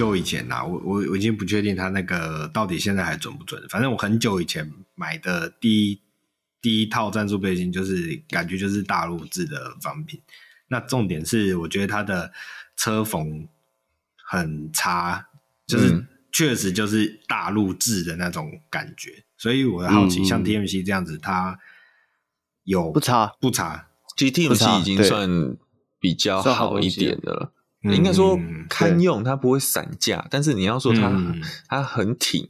久以前啦，我我我已经不确定它那个到底现在还准不准。反正我很久以前买的第一第一套战术背心，就是感觉就是大陆制的仿品。那重点是，我觉得它的车缝很差，就是确实就是大陆制的那种感觉。嗯、所以我的好奇，嗯、像 TMC 这样子，它有不差不差？其实 TMC 已经算比较好一点的了。应该说堪用，它不会散架。但是你要说它、嗯、它很挺，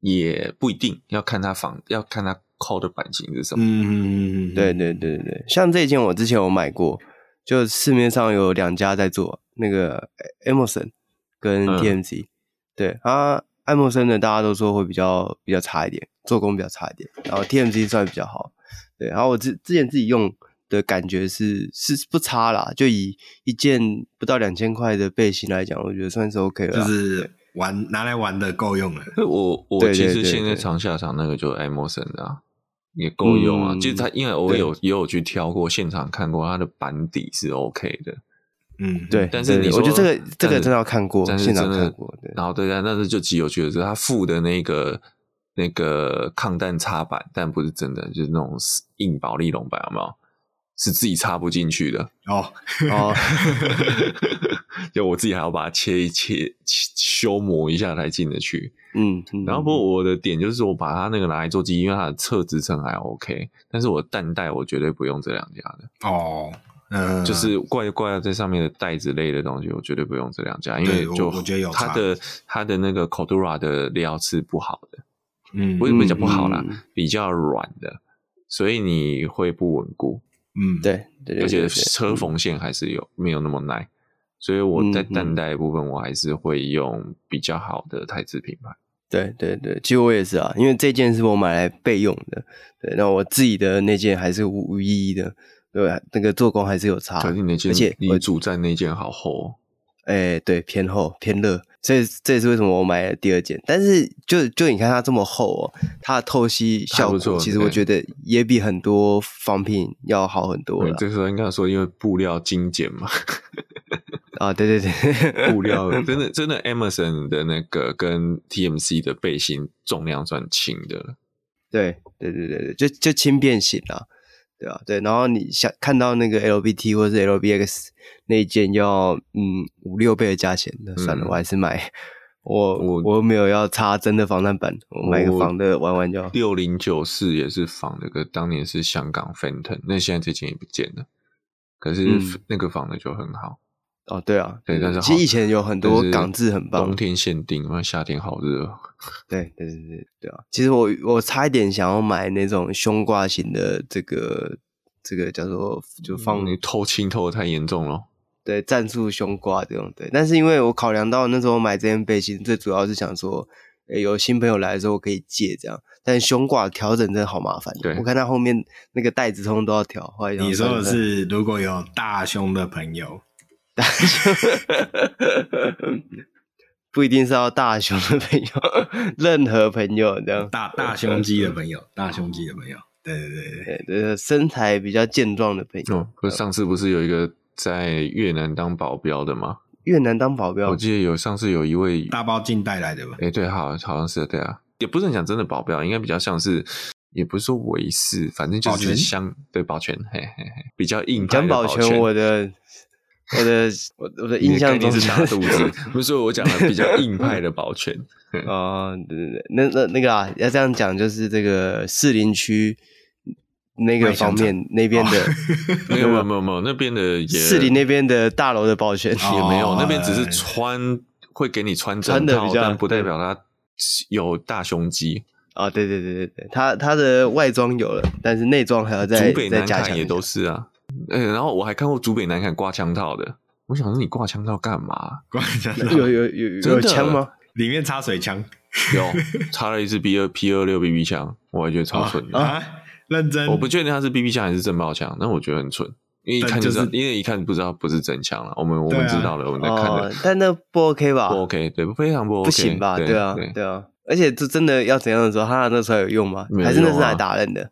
也不一定要看它仿，要看它扣的版型是什么。嗯，对对对对，像这件我之前有买过。就市面上有两家在做那个 Emerson 跟 TMC，、嗯、对啊，艾默生的大家都说会比较比较差一点，做工比较差一点，然后 TMC 算比较好，对，然后我之之前自己用的感觉是是不差啦，就以一件不到两千块的背心来讲，我觉得算是 OK 了，就是玩拿来玩的够用了。我我其实现在常下场那个就是艾默生的啊。也够用啊，其实、嗯、他因为我有也有去挑过现场看过，它的板底是 OK 的，嗯，对。但是你说，我觉得这个这个真的要看过，现场看过。对，然后对啊，但是就极有趣的是，他附的那个那个抗弹插板，但不是真的，就是那种硬保利龙板，有没有？是自己插不进去的。哦哦，就我自己还要把它切一切，修磨一下才进得去。嗯，然后不过我的点就是我把它那个拿来做机，因为它的侧支撑还 OK，但是我弹带我绝对不用这两家的哦，嗯，就是挂挂在上面的带子类的东西，我绝对不用这两家，因为就我觉得有它的。它的那个 Cordura 的料是不好的，嗯，为什么讲不好啦，比较软的，所以你会不稳固，嗯，对，而且车缝线还是有没有那么耐，所以我在蛋带部分我还是会用比较好的台资品牌。对对对，其实我也是啊，因为这件是我买来备用的。对，那我自己的那件还是无无意义的，对，那个做工还是有差。可是那件，而且你主战那件好厚哦。哎，对，偏厚偏热，这这也是为什么我买了第二件。但是就就你看它这么厚哦，它的透析效果其实我觉得也比很多仿品要好很多了。这时候应该说，因为布料精简嘛。啊，对对对，布料 真的真的，Amazon 的那个跟 TMC 的背心重量算轻的了。对对对对对，就就轻便型啊，对啊？对，然后你想看到那个 LBT 或是 LBX 那一件要嗯五六倍的价钱，那算了，嗯、我还是买我我我没有要插真的防弹板，我买个仿的玩玩就好。六零九四也是仿的，可当年是香港 Phantom，那现在这件也不见了，可是那个仿的就很好。嗯哦，对啊，对，但是其实以前有很多港制很棒，冬天限定，因为夏天好热。对对对对对啊！其实我我差一点想要买那种胸挂型的，这个这个叫做就放你透气透的太严重了。对，战术胸挂这种，对。但是因为我考量到那时候买这件背心，最主要是想说，诶有新朋友来的时候我可以借这样。但胸挂调整真的好麻烦，对，我看他后面那个带子通都要调。你说的是如果有大胸的朋友。大胸 不一定是要大胸的朋友，任何朋友这样。大大胸肌的朋友，大胸肌的朋友，对对对对对，身材比较健壮的朋友。哦，不上次不是有一个在越南当保镖的吗？越南当保镖，我记得有上次有一位大包进带来的吧？哎，对，好，好像是对啊，也不是很讲真的保镖，应该比较像是，也不是说维士，反正就是相对保全，嘿嘿嘿，比较硬派的保全。讲保全，我的。我的我我的印象中是大肚子，不是我讲的比较硬派的保全 哦，对对对，那那那个啊，要这样讲，就是这个士林区那个方面那边的，没有没有没有没有那边的士林那边的大楼的保全也没有，那边只是穿会给你穿整套，但不代表他有大胸肌啊。对对对对对，他他的外装有了，但是内装还要再再加强，也都是啊。哎、欸，然后我还看过竹北南崁挂枪套的，我想说你挂枪套干嘛？挂枪套有有有有枪吗？里面插水枪，有插了一支 B 二 P 二六 BB 枪，我还觉得超蠢的啊！认真，我不确定它是 BB 枪还是震爆枪，但我觉得很蠢，因为一看就知道，就是、因为一看不知道不是真枪了。我们我们知道了，我们在看的、哦，但那不 OK 吧？不 OK，对，非常不 OK，不行吧？对，对啊，对，对啊，而且这真的要怎样的时候，他那时候有用吗？用啊、还是那是来打人的？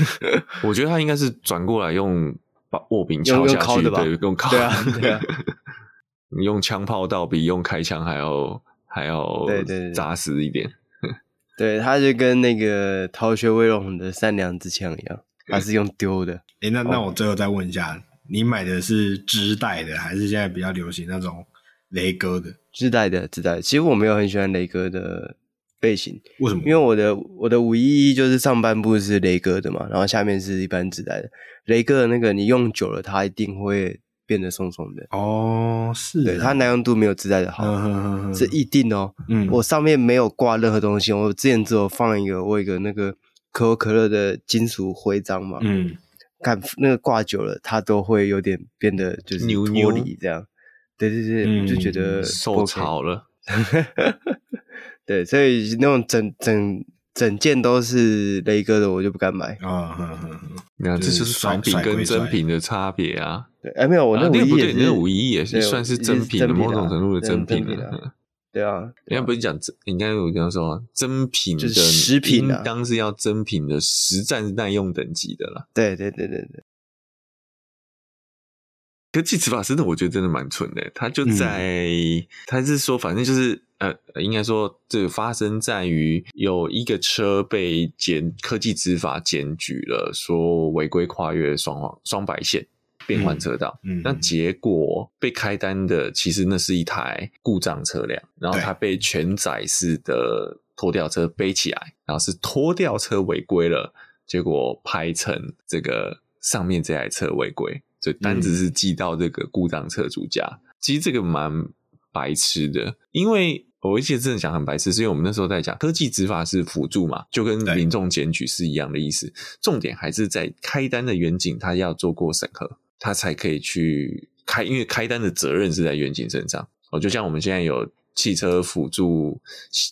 我觉得他应该是转过来用。把握柄敲下去，对，用靠。对啊，对啊。你 用枪炮倒比用开枪还要还要对对扎实一点。对，他就跟那个逃学威龙的善良之枪一样，还是用丢的。哎，那那我最后再问一下，你买的是织带的，还是现在比较流行那种雷哥的？织带的，织带。其实我没有很喜欢雷哥的背心，为什么？因为我的我的五一一就是上半部是雷哥的嘛，然后下面是一般自带的。雷哥的那个你用久了，它一定会。变得松松的哦，是，对，它耐用度没有自带的好，是一定哦。嗯，我上面没有挂任何东西，我之前只有放一个我一个那个可口可乐的金属徽章嘛。嗯，看那个挂久了，它都会有点变得就是脱离这样。对对对，我就觉得受潮了。对，所以那种整整。整件都是雷哥的，我就不敢买啊！你看，这就是仿品跟真品的差别啊！对，哎，没有，我那五一也那五一也是算是真品的某种程度的真品的。对啊，人家不是讲真，应该我这样说，真品的食品啊，当是要真品的实战耐用等级的啦。对对对对对。科技执法真的，我觉得真的蛮蠢的。他就在，他是说，反正就是。呃，应该说，这个发生在于有一个车被检科技执法检举了，说违规跨越双黄双白线变换车道。嗯，那结果被开单的，其实那是一台故障车辆，然后它被全载式的拖吊车背起来，然后是拖吊车违规了，结果拍成这个上面这台车违规，单子是寄到这个故障车主家。其实这个蛮。白痴的，因为我一直真的讲很白痴，是因为我们那时候在讲科技执法是辅助嘛，就跟民众检举是一样的意思。重点还是在开单的远景，他要做过审核，他才可以去开，因为开单的责任是在远景身上。哦，就像我们现在有汽车辅助、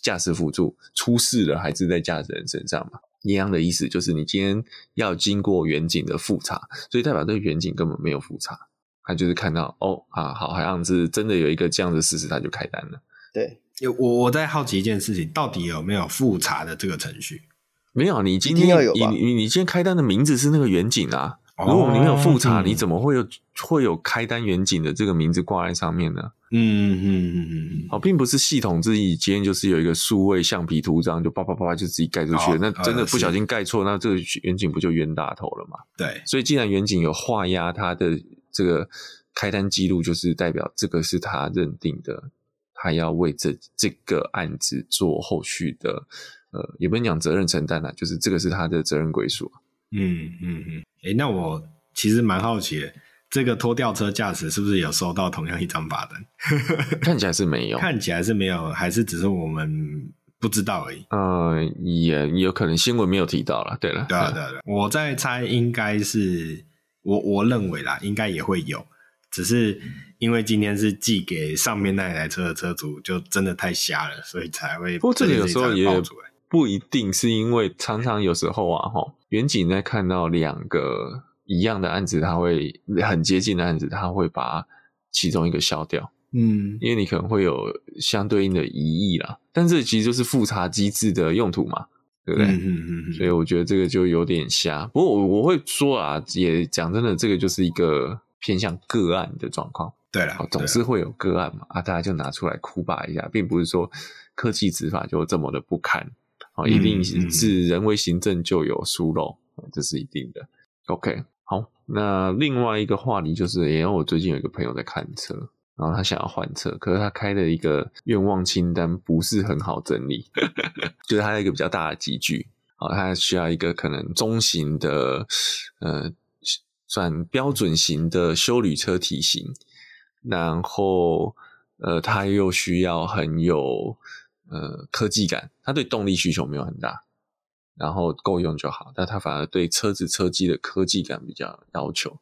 驾驶辅助出事了，还是在驾驶人身上嘛？一样的意思，就是你今天要经过远景的复查，所以代表这个远景根本没有复查。他就是看到哦啊，好，好像是真的有一个这样的事实，他就开单了。对，我我在好奇一件事情，到底有没有复查的这个程序？没有，你今天要有你你你今天开单的名字是那个远景啊。哦、如果你没有复查，嗯、你怎么会有会有开单远景的这个名字挂在上面呢？嗯嗯嗯嗯嗯。好，并不是系统自己今天就是有一个数位橡皮图章，就叭叭叭就自己盖出去了。哦、那真的不小心盖错，呃、那这个远景不就冤大头了吗？对，所以既然远景有画押他的。这个开单记录就是代表这个是他认定的，他要为这这个案子做后续的，呃，也不能讲责任承担了，就是这个是他的责任归属。嗯嗯嗯。哎、嗯，那我其实蛮好奇的，这个拖吊车驾驶是不是有收到同样一张罚单？看起来是没有，看起来是没有，还是只是我们不知道而已？呃，也有可能新闻没有提到了。对了，对啊对啊对，我在猜应该是。我我认为啦，应该也会有，只是因为今天是寄给上面那台车的车主，就真的太瞎了，所以才会。不过这个有时候也不一定是因为常常有时候啊，哈，远景在看到两个一样的案子，他会很接近的案子，他会把其中一个消掉，嗯，因为你可能会有相对应的疑义啦，但这其实就是复查机制的用途嘛。对不对？嗯嗯嗯，所以我觉得这个就有点瞎。不过我我会说啊，也讲真的，这个就是一个偏向个案的状况。对了，总是会有个案嘛，啊，大家就拿出来哭吧一下，并不是说科技执法就这么的不堪啊，一定是人为行政就有疏漏，这是一定的。OK，好，那另外一个话题就是，因为我最近有一个朋友在看车。然后他想要换车，可是他开的一个愿望清单不是很好整理，就是他有一个比较大的级距，啊，他需要一个可能中型的，呃，算标准型的休旅车体型，然后呃，他又需要很有呃科技感，他对动力需求没有很大，然后够用就好，但他反而对车子车机的科技感比较要求。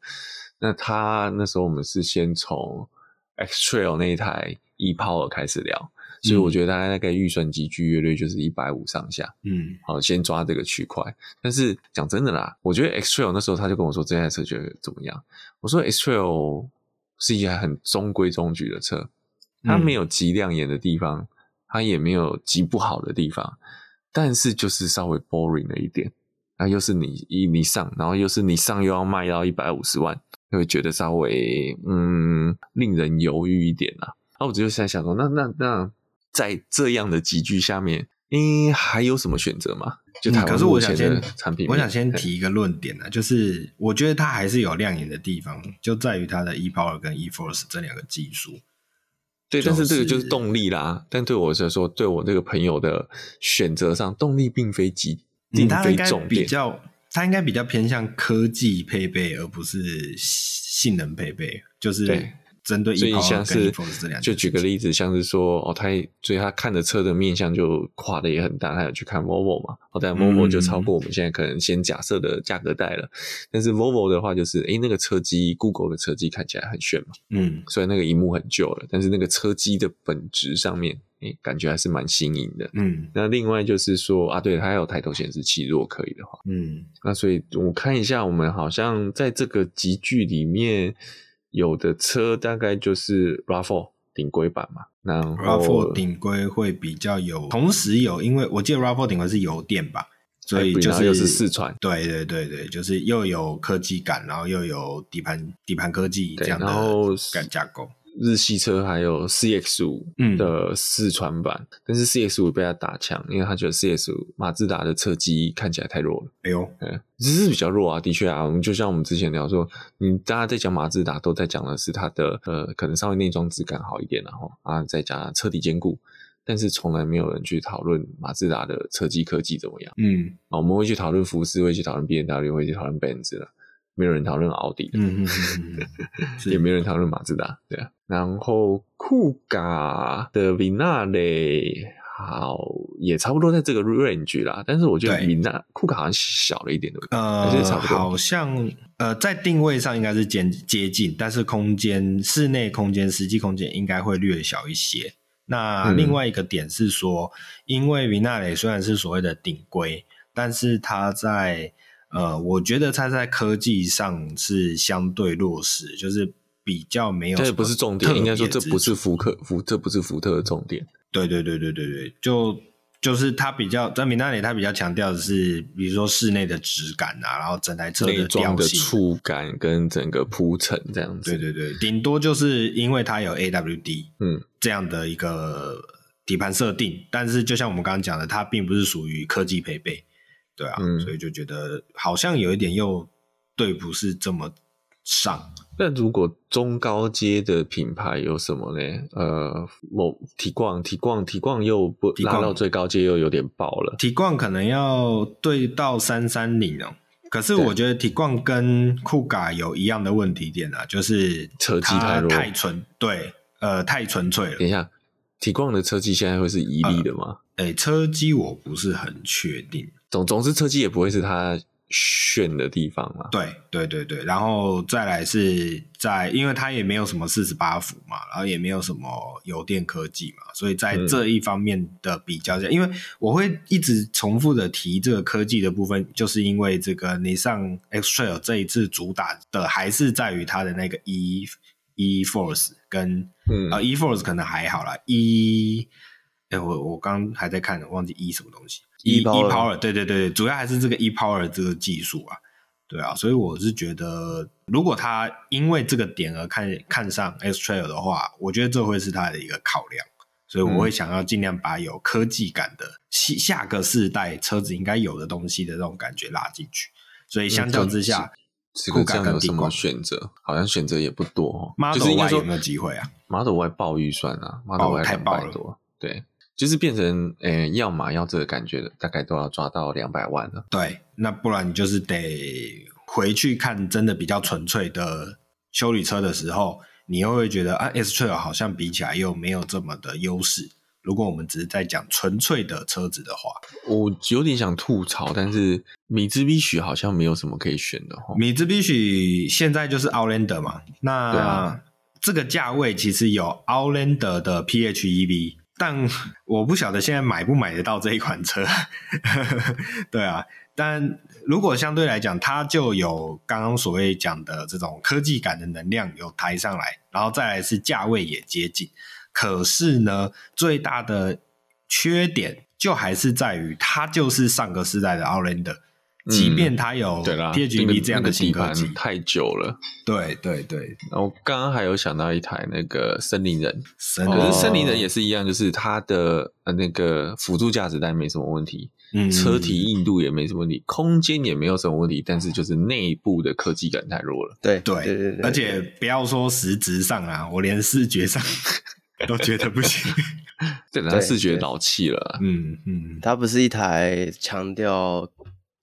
那他那时候我们是先从 X Trail 那一台 e-Power 开始聊，所以我觉得大概那个预算级距约率就是一百五上下。嗯，好，先抓这个区块。但是讲真的啦，我觉得 X Trail 那时候他就跟我说这台车觉得怎么样？我说 X Trail 是一台很中规中矩的车，它没有极亮眼的地方，它也没有极不好的地方，但是就是稍微 boring 了一点。那又是你一你上，然后又是你上又要卖到一百五十万。就会觉得稍微嗯令人犹豫一点啊。那我只是在想说，那那那在这样的集聚下面，你，还有什么选择吗？就台湾、嗯、可是我想先产品，我想先提一个论点呢，就是我觉得它还是有亮眼的地方，就在于它的 ePower 跟 eForce 这两个技术。对，但是这个就是动力啦。但对我来说，对我这个朋友的选择上，动力并非极，并非重点。比较，它应该比较偏向科技配备，而不是性能配备。就是。针对，所以像是就举个例子，像是说哦，他所以他看的车的面向就跨的也很大，他有去看 Volvo 嘛，哦，但 Volvo 就超过我们现在可能先假设的价格带了。嗯、但是 Volvo 的话，就是诶那个车机，Google 的车机看起来很炫嘛，嗯，虽然那个荧幕很旧了，但是那个车机的本质上面，诶感觉还是蛮新颖的，嗯。那另外就是说啊，对，它还有抬头显示器，如果可以的话，嗯。那所以我看一下，我们好像在这个集聚里面。有的车大概就是 RAV4 顶规版嘛，那 RAV4 顶规会比较有，同时有，因为我记得 RAV4 顶规是油电吧，所以就是又是四传，对对对对，就是又有科技感，然后又有底盘底盘科技这样的感架构。日系车还有 CX 五的四川版，嗯、但是 CX 五被他打枪，因为他觉得 CX 五马自达的车机看起来太弱了。哎呦，嗯，只是比较弱啊，的确啊，我们就像我们之前聊说，你大家在讲马自达都在讲的是它的呃，可能稍微内装质感好一点，然后啊再加车底坚固，但是从来没有人去讨论马自达的车机科技怎么样。嗯，啊，我们会去讨论福斯，会去讨论 BMW，会去讨论 Benz 了。没有人讨论奥迪，嗯嗯嗯，也没有人讨论马自达，对啊。然后酷咖的 Vignale 好，也差不多在这个 range 啦，但是我觉得 v i n a 酷咖好像小了一点，对不对？呃，好像呃，在定位上应该是接接近，但是空间室内空间实际空间应该会略小一些。那另外一个点是说，嗯、因为 v i n a 虽然是所谓的顶规，但是它在呃，我觉得它在科技上是相对弱势，就是比较没有。这不是重点，应该说这不是福克福，这不是福特的重点。对对对对对对，就就是它比较在米纳里，它比较强调的是，比如说室内的质感啊，然后整台车的调性、的触感跟整个铺陈这样子。对对对，顶多就是因为它有 AWD，嗯，这样的一个底盘设定，但是就像我们刚刚讲的，它并不是属于科技配备。对啊，嗯、所以就觉得好像有一点又对不是这么上。那如果中高阶的品牌有什么呢？呃，某提逛、提逛、提逛又不拉到最高阶又有点爆了。提逛可能要对到三三零哦。可是我觉得提逛跟酷嘎有一样的问题点啊，就是车机太弱、太纯，对，呃，太纯粹了。等一下，提逛的车机现在会是一力的吗？哎、车机我不是很确定。总总之，车机也不会是他炫的地方嘛。对对对对，然后再来是在，因为它也没有什么四十八伏嘛，然后也没有什么油电科技嘛，所以在这一方面的比较下，嗯、因为我会一直重复的提这个科技的部分，就是因为这个 Nissan X-Trail 这一次主打的还是在于它的那个 E E Force 跟、嗯、呃 E Force 可能还好啦。E，哎我我刚还在看，忘记 E 什么东西。E ePower 对对对，主要还是这个 ePower 这个技术啊，对啊，所以我是觉得，如果他因为这个点而看看上 X-Trail 的话，我觉得这会是他的一个考量，所以我会想要尽量把有科技感的下下个世代车子应该有的东西的这种感觉拉进去，所以相较之下，酷咖有什么选择？好像选择也不多，Model Y 有没有机会啊？Model Y 爆预算啊，Model Y 太爆了，对。就是变成，诶、欸，要嘛要这个感觉的，大概都要抓到两百万了。对，那不然你就是得回去看真的比较纯粹的修理车的时候，你又会觉得啊，S Trail 好像比起来又没有这么的优势。如果我们只是在讲纯粹的车子的话，我有点想吐槽，但是米兹比许好像没有什么可以选的。米兹比许现在就是 Outlander 嘛，那、啊、这个价位其实有 Outlander 的 PHEV。但我不晓得现在买不买得到这一款车，对啊。但如果相对来讲，它就有刚刚所谓讲的这种科技感的能量有抬上来，然后再来是价位也接近。可是呢，最大的缺点就还是在于它就是上个世代的 Outlander，即便它有对啦 PHEV 这样的新科技，太久了。对对对。然后刚刚还有想到一台那个森林人，可是森林人也是一样，就是它的呃那个辅助驾驶带没什么问题，嗯，车体硬度也没什么问题，空间也没有什么问题，但是就是内部的科技感太弱了。对对对对，而且不要说实质上啊，我连视觉上 都觉得不行。对，它视觉老气了。嗯嗯，它不是一台强调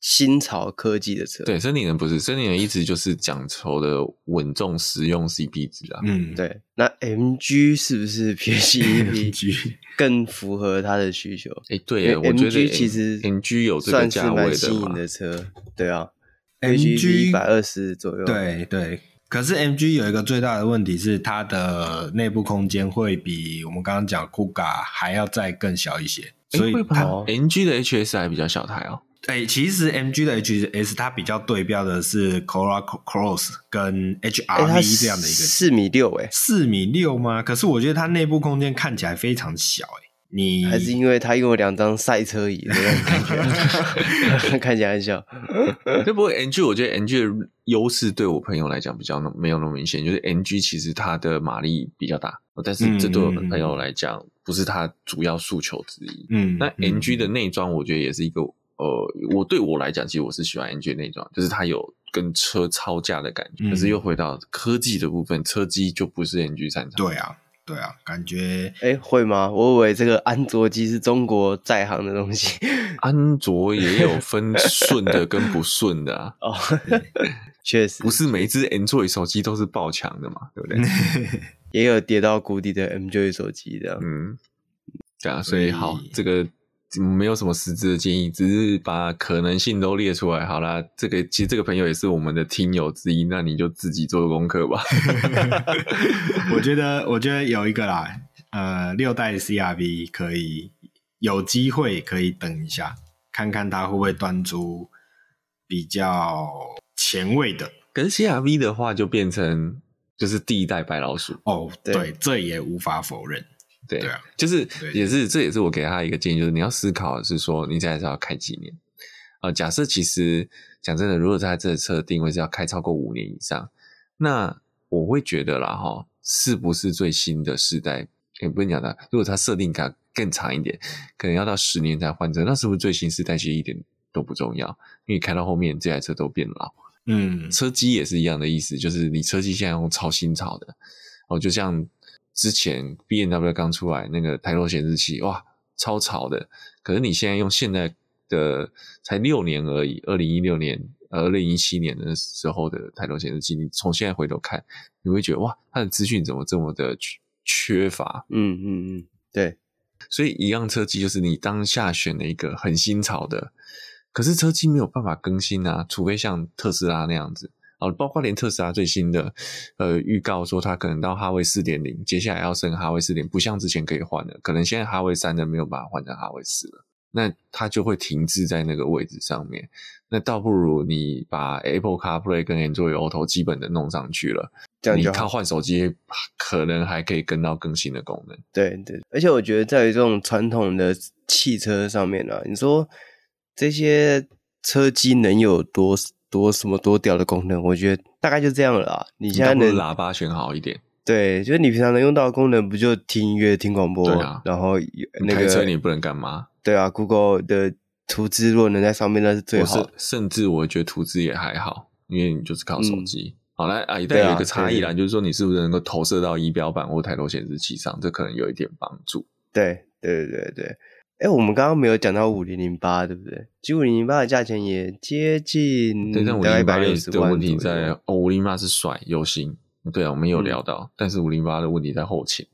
新潮科技的车。对，森林人不是，森林人一直就是讲求的稳重、实用 CP 值啊。嗯，对。那 MG 是不是 PHEV 更符合他的需求？哎，对，我觉得其实 MG 有这个价位的新颖的车。对啊，MG 一百二十左右。对对。可是 MG 有一个最大的问题是，它的内部空间会比我们刚刚讲 Kuga 还要再更小一些，所以它 MG 的 HS 还比较小台哦。哎，其实 MG 的 HS 它比较对标的是 Corolla Cross 跟 HRV 这样的一个四米六，哎，四米六吗？可是我觉得它内部空间看起来非常小，哎。你还是因为他用了两张赛车椅，看起来很小。不过 NG，我觉得 NG 的优势对我朋友来讲比较没有那么明显，就是 NG 其实它的马力比较大，但是这对我的朋友来讲不是他主要诉求之一。嗯，那 NG 的内装我觉得也是一个呃，我对我来讲其实我是喜欢的内装，就是它有跟车超架的感觉，可是又回到科技的部分，车机就不是 NG 擅长。对啊。对啊，感觉哎会吗？我以为这个安卓机是中国在行的东西，安卓也有分顺的跟不顺的啊。哦，确实不是每一只 Android 手机都是爆强的嘛，对不对？也有跌到谷底的 Android 手机的。嗯，对啊，所以好这个。没有什么实质的建议，只是把可能性都列出来。好啦，这个其实这个朋友也是我们的听友之一，那你就自己做功课吧。我觉得，我觉得有一个啦，呃，六代 CRV 可以有机会可以等一下，看看它会不会端出比较前卫的。可是 CRV 的话，就变成就是第一代白老鼠哦，对，对，这也无法否认。对，对啊，就是也是，这也是我给他一个建议，就是你要思考的是说，你现在是要开几年？呃，假设其实讲真的，如果他这车的定位是要开超过五年以上，那我会觉得啦，哈，是不是最新的世代？也不是讲的，如果它设定卡更长一点，可能要到十年才换车，那是不是最新世代其实一点都不重要？因为开到后面这台车都变老。嗯，车机也是一样的意思，就是你车机现在用超新潮的，哦，就像。之前 B N W 刚出来那个抬头显示器，哇，超潮的。可是你现在用现在的才六年而已，二零一六年、二零一七年的时候的抬头显示器，你从现在回头看，你会觉得哇，它的资讯怎么这么的缺乏？嗯嗯嗯，对。所以一样车机就是你当下选了一个很新潮的，可是车机没有办法更新啊，除非像特斯拉那样子。哦，包括连特斯拉最新的呃预告说，它可能到哈维四点零，接下来要升哈维四点，不像之前可以换的，可能现在哈维三的没有办法换成哈维四了，那它就会停滞在那个位置上面。那倒不如你把 Apple CarPlay 跟 Android Auto 基本的弄上去了，这样你靠换手机可能还可以跟到更新的功能。对对，而且我觉得在于这种传统的汽车上面呢、啊，你说这些车机能有多？多什么多屌的功能？我觉得大概就这样了啊。你现在能喇叭选好一点，对，就是你平常能用到的功能，不就听音乐、听广播？对啊。然后那个开车你不能干嘛？对啊，Google 的图资如果能在上面，那是最好。甚至我觉得图资也还好，因为你就是靠手机。嗯、好来啊，一旦有一个差异啦，就是说你是不是能够投射到仪表板或抬头显示器上？这可能有一点帮助。对对对对。哎，我们刚刚没有讲到五零零八，对不对？其实五零零八的价钱也接近，对，但五零零八的问题在哦，五零零八是帅有型，对啊，我们有聊到，嗯、但是五零八的问题在后勤。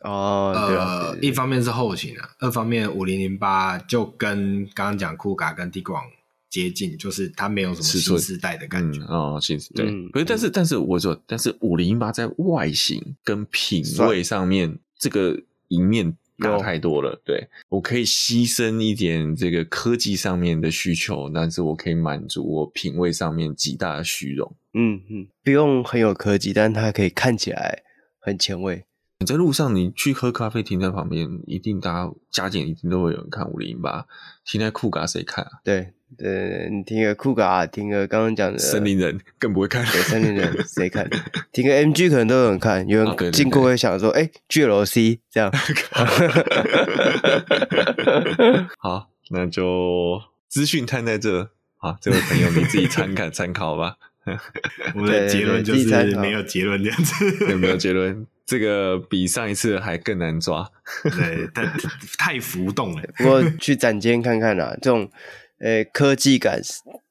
哦，对啊，呃，一方面是后勤啊，二方面五零零八就跟刚刚讲酷卡跟 Tiguan 接近，就是它没有什么新时代的感觉。嗯、哦，新时代对，可是、嗯、但是但是我说，但是五零零八在外形跟品味上面，这个一面。大太多了，对，我可以牺牲一点这个科技上面的需求，但是我可以满足我品味上面极大的虚荣。嗯嗯，不用很有科技，但它可以看起来很前卫。你在路上，你去喝咖啡，停在旁边，一定大家加减一定都会有人看五零八？停在酷咖谁看啊？对对，你停个酷咖，停个刚刚讲的森林人更不会看。对，森林人谁看？停个 MG 可能都有人看，有人经过会想说，哎、哦，GLC 这样。好，那就资讯摊在这，好，这位朋友你自己参考参考吧。我们的结论就是没有结论这样子，有没有结论？这个比上一次还更难抓，对，太太浮动了。不过去展间看看啊，这种呃科技感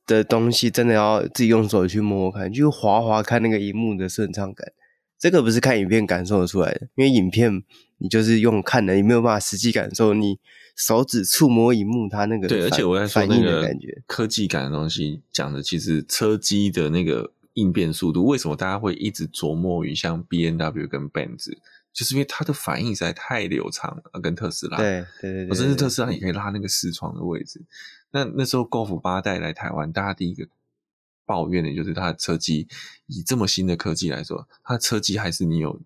的东西，真的要自己用手去摸摸看，就滑滑看那个荧幕的顺畅感。这个不是看影片感受得出来的，因为影片你就是用看的，你没有办法实际感受你手指触摸荧幕它那个对，而且我在说那个科技感的东西，讲的其实车机的那个。应变速度，为什么大家会一直琢磨于像 B N W 跟 Benz，就是因为它的反应实在太流畅了，跟特斯拉。对对对，我甚至特斯拉也可以拉那个视窗的位置。那那时候 Golf 八代来台湾，大家第一个抱怨的就是它的车机，以这么新的科技来说，它的车机还是你有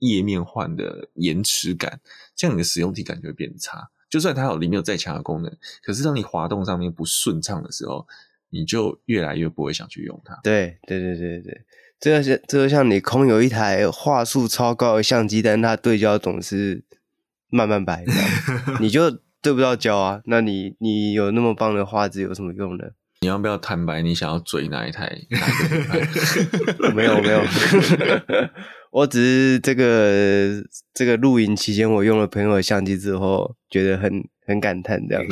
页面换的延迟感，这样你的使用体感就会变差。就算它有里面有再强的功能，可是当你滑动上面不顺畅的时候。你就越来越不会想去用它。对对对对对，这个像这个像你空有一台画素超高的相机，但是它对焦总是慢慢摆，你 就对不到焦啊。那你你有那么棒的画质有什么用呢？你要不要坦白你想要追哪一台？哪一台没有没有，我只是这个这个露营期间，我用了朋友的相机之后，觉得很很感叹这样，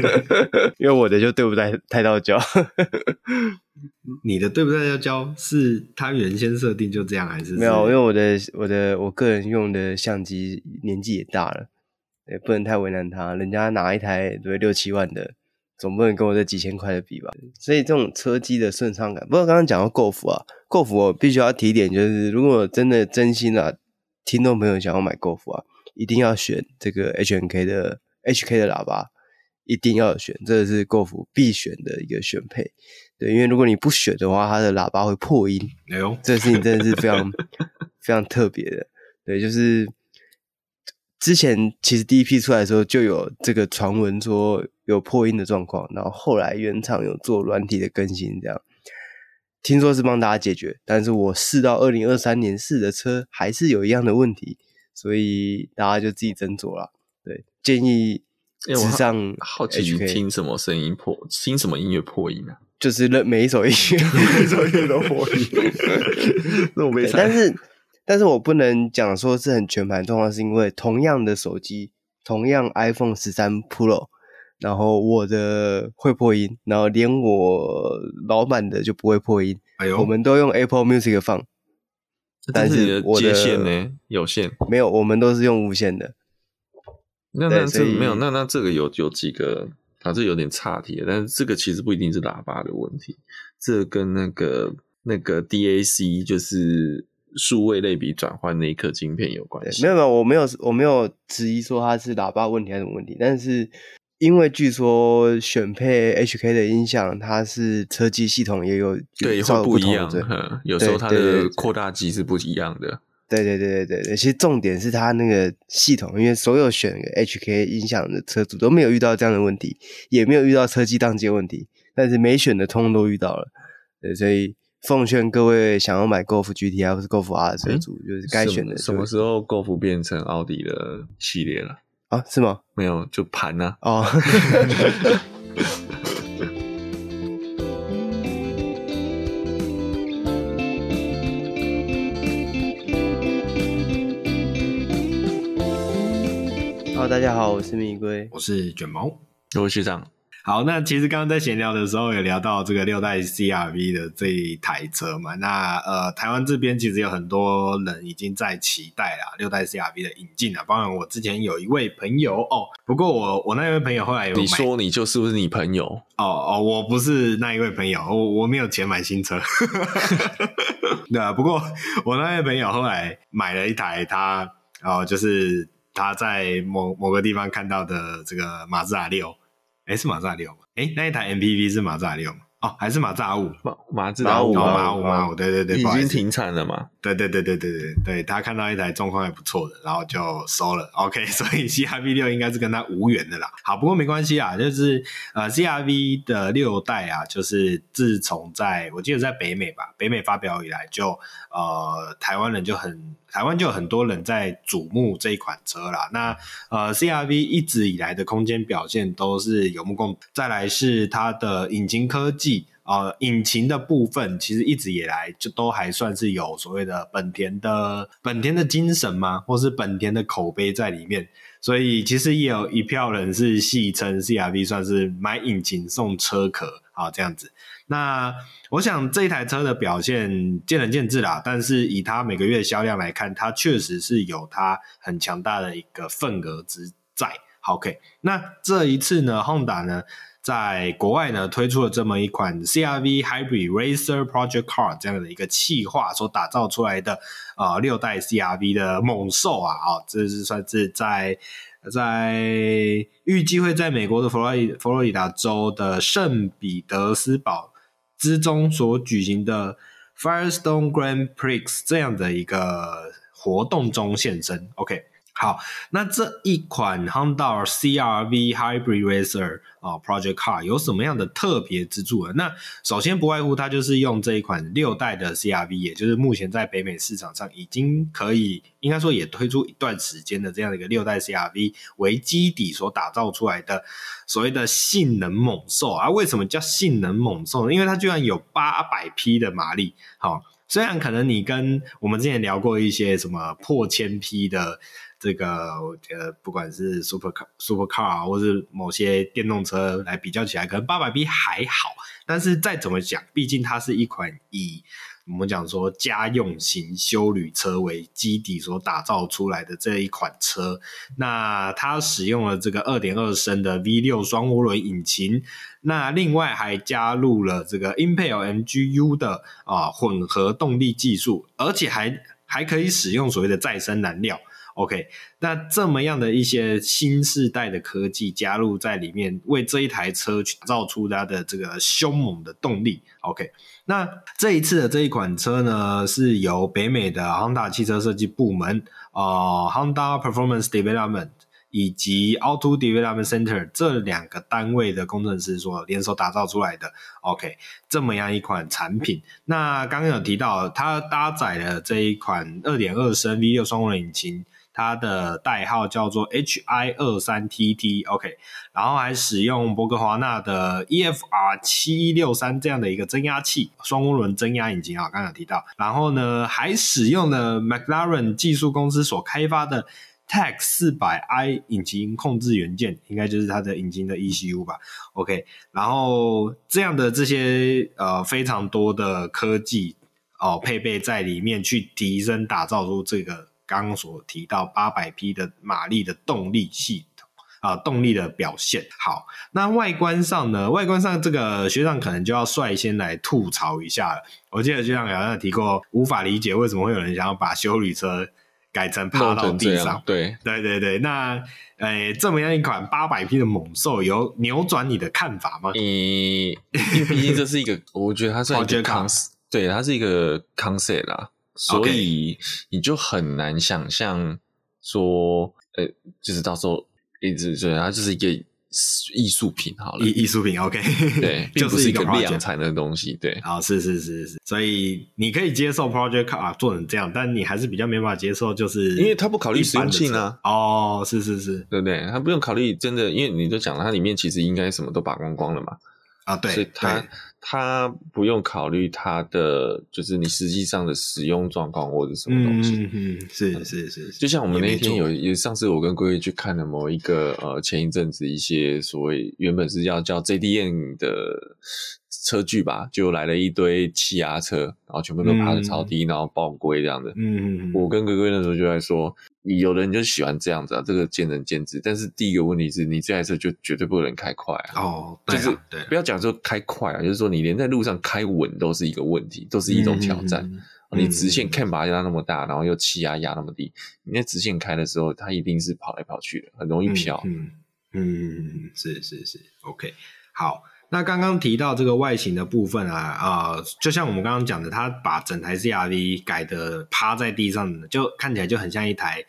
因为我的就对不太太到焦。你的对不太到焦是它原先设定就这样，还是没有？因为我的我的我个人用的相机年纪也大了，也不能太为难他，人家拿一台对六七万的。总不能跟我这几千块的比吧？所以这种车机的顺畅感，不过刚刚讲到 Golf 啊，Golf 我必须要提点，就是如果真的真心啊，听众朋友想要买 Golf 啊，一定要选这个 HNK 的 HK 的喇叭，一定要选，这个是 Golf 必选的一个选配。对，因为如果你不选的话，它的喇叭会破音。哎呦，这个事情真的是非常 非常特别的。对，就是。之前其实第一批出来的时候就有这个传闻说有破音的状况，然后后来原厂有做软体的更新，这样听说是帮大家解决，但是我试到二零二三年试的车还是有一样的问题，所以大家就自己斟酌了。对，建议直上好奇你听什么声音破，听什么音乐破音啊？就是每一首音乐，每一首音乐都破音，那我没猜，但是。但是我不能讲说是很全盘状况，是因为同样的手机，同样 iPhone 十三 Pro，然后我的会破音，然后连我老板的就不会破音。哎呦，我们都用 Apple Music 放，但是我的接线呢有线，没有，我们都是用无线的。那那这没有，那那这个有有几个啊？这有点岔题，但是这个其实不一定是喇叭的问题，这跟那个那个 DAC 就是。数位类比转换那一颗晶片有关系？没有没有，我没有我没有质疑说它是喇叭问题还是什么问题，但是因为据说选配 HK 的音响，它是车机系统也有对会不一样，有时候它的扩大机是不一样的。对对对对对对，其实重点是它那个系统，因为所有选 HK 音响的车主都没有遇到这样的问题，也没有遇到车机当机问题，但是没选的通通都遇到了，对，所以。奉劝各位想要买 Golf GTI 或是 Golf R 的车主，嗯、就是该选的什么。什么时候 Golf 变成奥迪的系列了？啊，是吗？没有，就盘呢、啊。哦。好，大家好，我是蜜龟，我是卷毛，我是学长。好，那其实刚刚在闲聊的时候有聊到这个六代 CRV 的这一台车嘛，那呃台湾这边其实有很多人已经在期待啦，六代 CRV 的引进啊，包括我之前有一位朋友哦，不过我我那一位朋友后来有买，你说你就是不是你朋友？哦哦，我不是那一位朋友，我我没有钱买新车 对啊，不过我那位朋友后来买了一台他，他哦就是他在某某个地方看到的这个马自达六。哎，是马自达六吗？哎，那一台 MPV 是马自达六吗？哦，还是马自达五，马马自达五，马五马五，对对对，已经停产了嘛？对对对对对对对，他看到一台状况还不错的，然后就收了。OK，所以 CRV 六应该是跟他无缘的啦。好，不过没关系啊，就是呃 CRV 的六代啊，就是自从在我记得在北美吧，北美发表以来就呃台湾人就很台湾就有很多人在瞩目这一款车啦。那呃 CRV 一直以来的空间表现都是有目共睹，再来是它的引擎科技。呃，引擎的部分其实一直以来就都还算是有所谓的本田的本田的精神嘛，或是本田的口碑在里面，所以其实也有一票人是戏称 CRV 算是买引擎送车壳啊这样子。那我想这一台车的表现见仁见智啦，但是以它每个月销量来看，它确实是有它很强大的一个份额之在。OK，那这一次呢，Honda 呢？在国外呢，推出了这么一款 CRV Hybrid Racer Project Car 这样的一个企划所打造出来的、呃、六代 CRV 的猛兽啊啊、哦，这是算是在在预计会在美国的佛罗里佛罗里达州的圣彼得斯堡之中所举行的 Firestone Grand Prix 这样的一个活动中现身。OK。好，那这一款 Honda CRV Hybrid Racer 啊 Project Car 有什么样的特别之处呢？那首先不外乎它就是用这一款六代的 CRV，也就是目前在北美市场上已经可以应该说也推出一段时间的这样的一个六代 CRV 为基底所打造出来的所谓的性能猛兽啊。为什么叫性能猛兽呢？因为它居然有八百匹的马力。好，虽然可能你跟我们之前聊过一些什么破千匹的。这个我觉得不管是 super car、super car 或是某些电动车来比较起来，可能八百 b 还好。但是再怎么讲，毕竟它是一款以我们讲说家用型休旅车为基底所打造出来的这一款车。那它使用了这个二点二升的 V 六双涡轮引擎，那另外还加入了这个 Impel MGU 的啊混合动力技术，而且还还可以使用所谓的再生燃料。OK，那这么样的一些新世代的科技加入在里面，为这一台车去造出它的这个凶猛的动力。OK，那这一次的这一款车呢，是由北美的 Honda 汽车设计部门啊、Honda Performance Development 以及 Auto Development Center 这两个单位的工程师所联手打造出来的。OK，这么样一款产品。那刚刚有提到，它搭载了这一款二点二升 V 六双涡轮引擎。它的代号叫做 HI 二三 TT，OK，然后还使用博格华纳的 EFR 七六三这样的一个增压器，双涡轮增压引擎啊，刚刚提到，然后呢，还使用了 McLaren 技术公司所开发的 TAC 四百 I 引擎控制元件，应该就是它的引擎的 ECU 吧，OK，然后这样的这些呃非常多的科技哦、配备在里面，去提升打造出这个。刚刚所提到八百匹的马力的动力系统啊，动力的表现好。那外观上呢？外观上这个学长可能就要率先来吐槽一下了。我记得学长好像提过，无法理解为什么会有人想要把修旅车改成趴到地上。对对对对，那诶、欸，这么样一款八百匹的猛兽，有扭转你的看法吗？嗯，因为毕竟这是一个，我觉得它是一个 concept，对，它是一个 concept 啦。所以你就很难想象说，呃、欸，就是到时候一直对它就是一个艺术品好了，艺艺术品，OK，对，并不是一个量产的东西，对，啊，是是是。是，所以你可以接受 Project Car 做成这样，但你还是比较没办法接受，就是因为它不考虑实用性啊，哦，是是是，对不对？它不用考虑真的，因为你都讲了，它里面其实应该什么都把光光了嘛，啊，对，所以它。它不用考虑它的，就是你实际上的使用状况或者什么东西。嗯嗯，是是是，就像我们那天有，有上次我跟龟龟去看了某一个呃，前一阵子一些所谓原本是要叫 JDM 的车距吧，就来了一堆气压车，然后全部都爬得超低，嗯、然后爆龟这样的。嗯嗯，我跟龟龟那时候就在说。你有的人就喜欢这样子啊，这个见仁见智。但是第一个问题是你这台车就绝对不能开快啊！哦，对啊，就是不要讲说开快啊，就是说你连在路上开稳都是一个问题，都是一种挑战。你直线 cam 把它压那么大，然后又气压压那么低，你在直线开的时候，它一定是跑来跑去的，很容易飘。嗯嗯，是是是，OK，好。那刚刚提到这个外形的部分啊，啊、呃，就像我们刚刚讲的，它把整台 CRV 改的趴在地上，就看起来就很像一台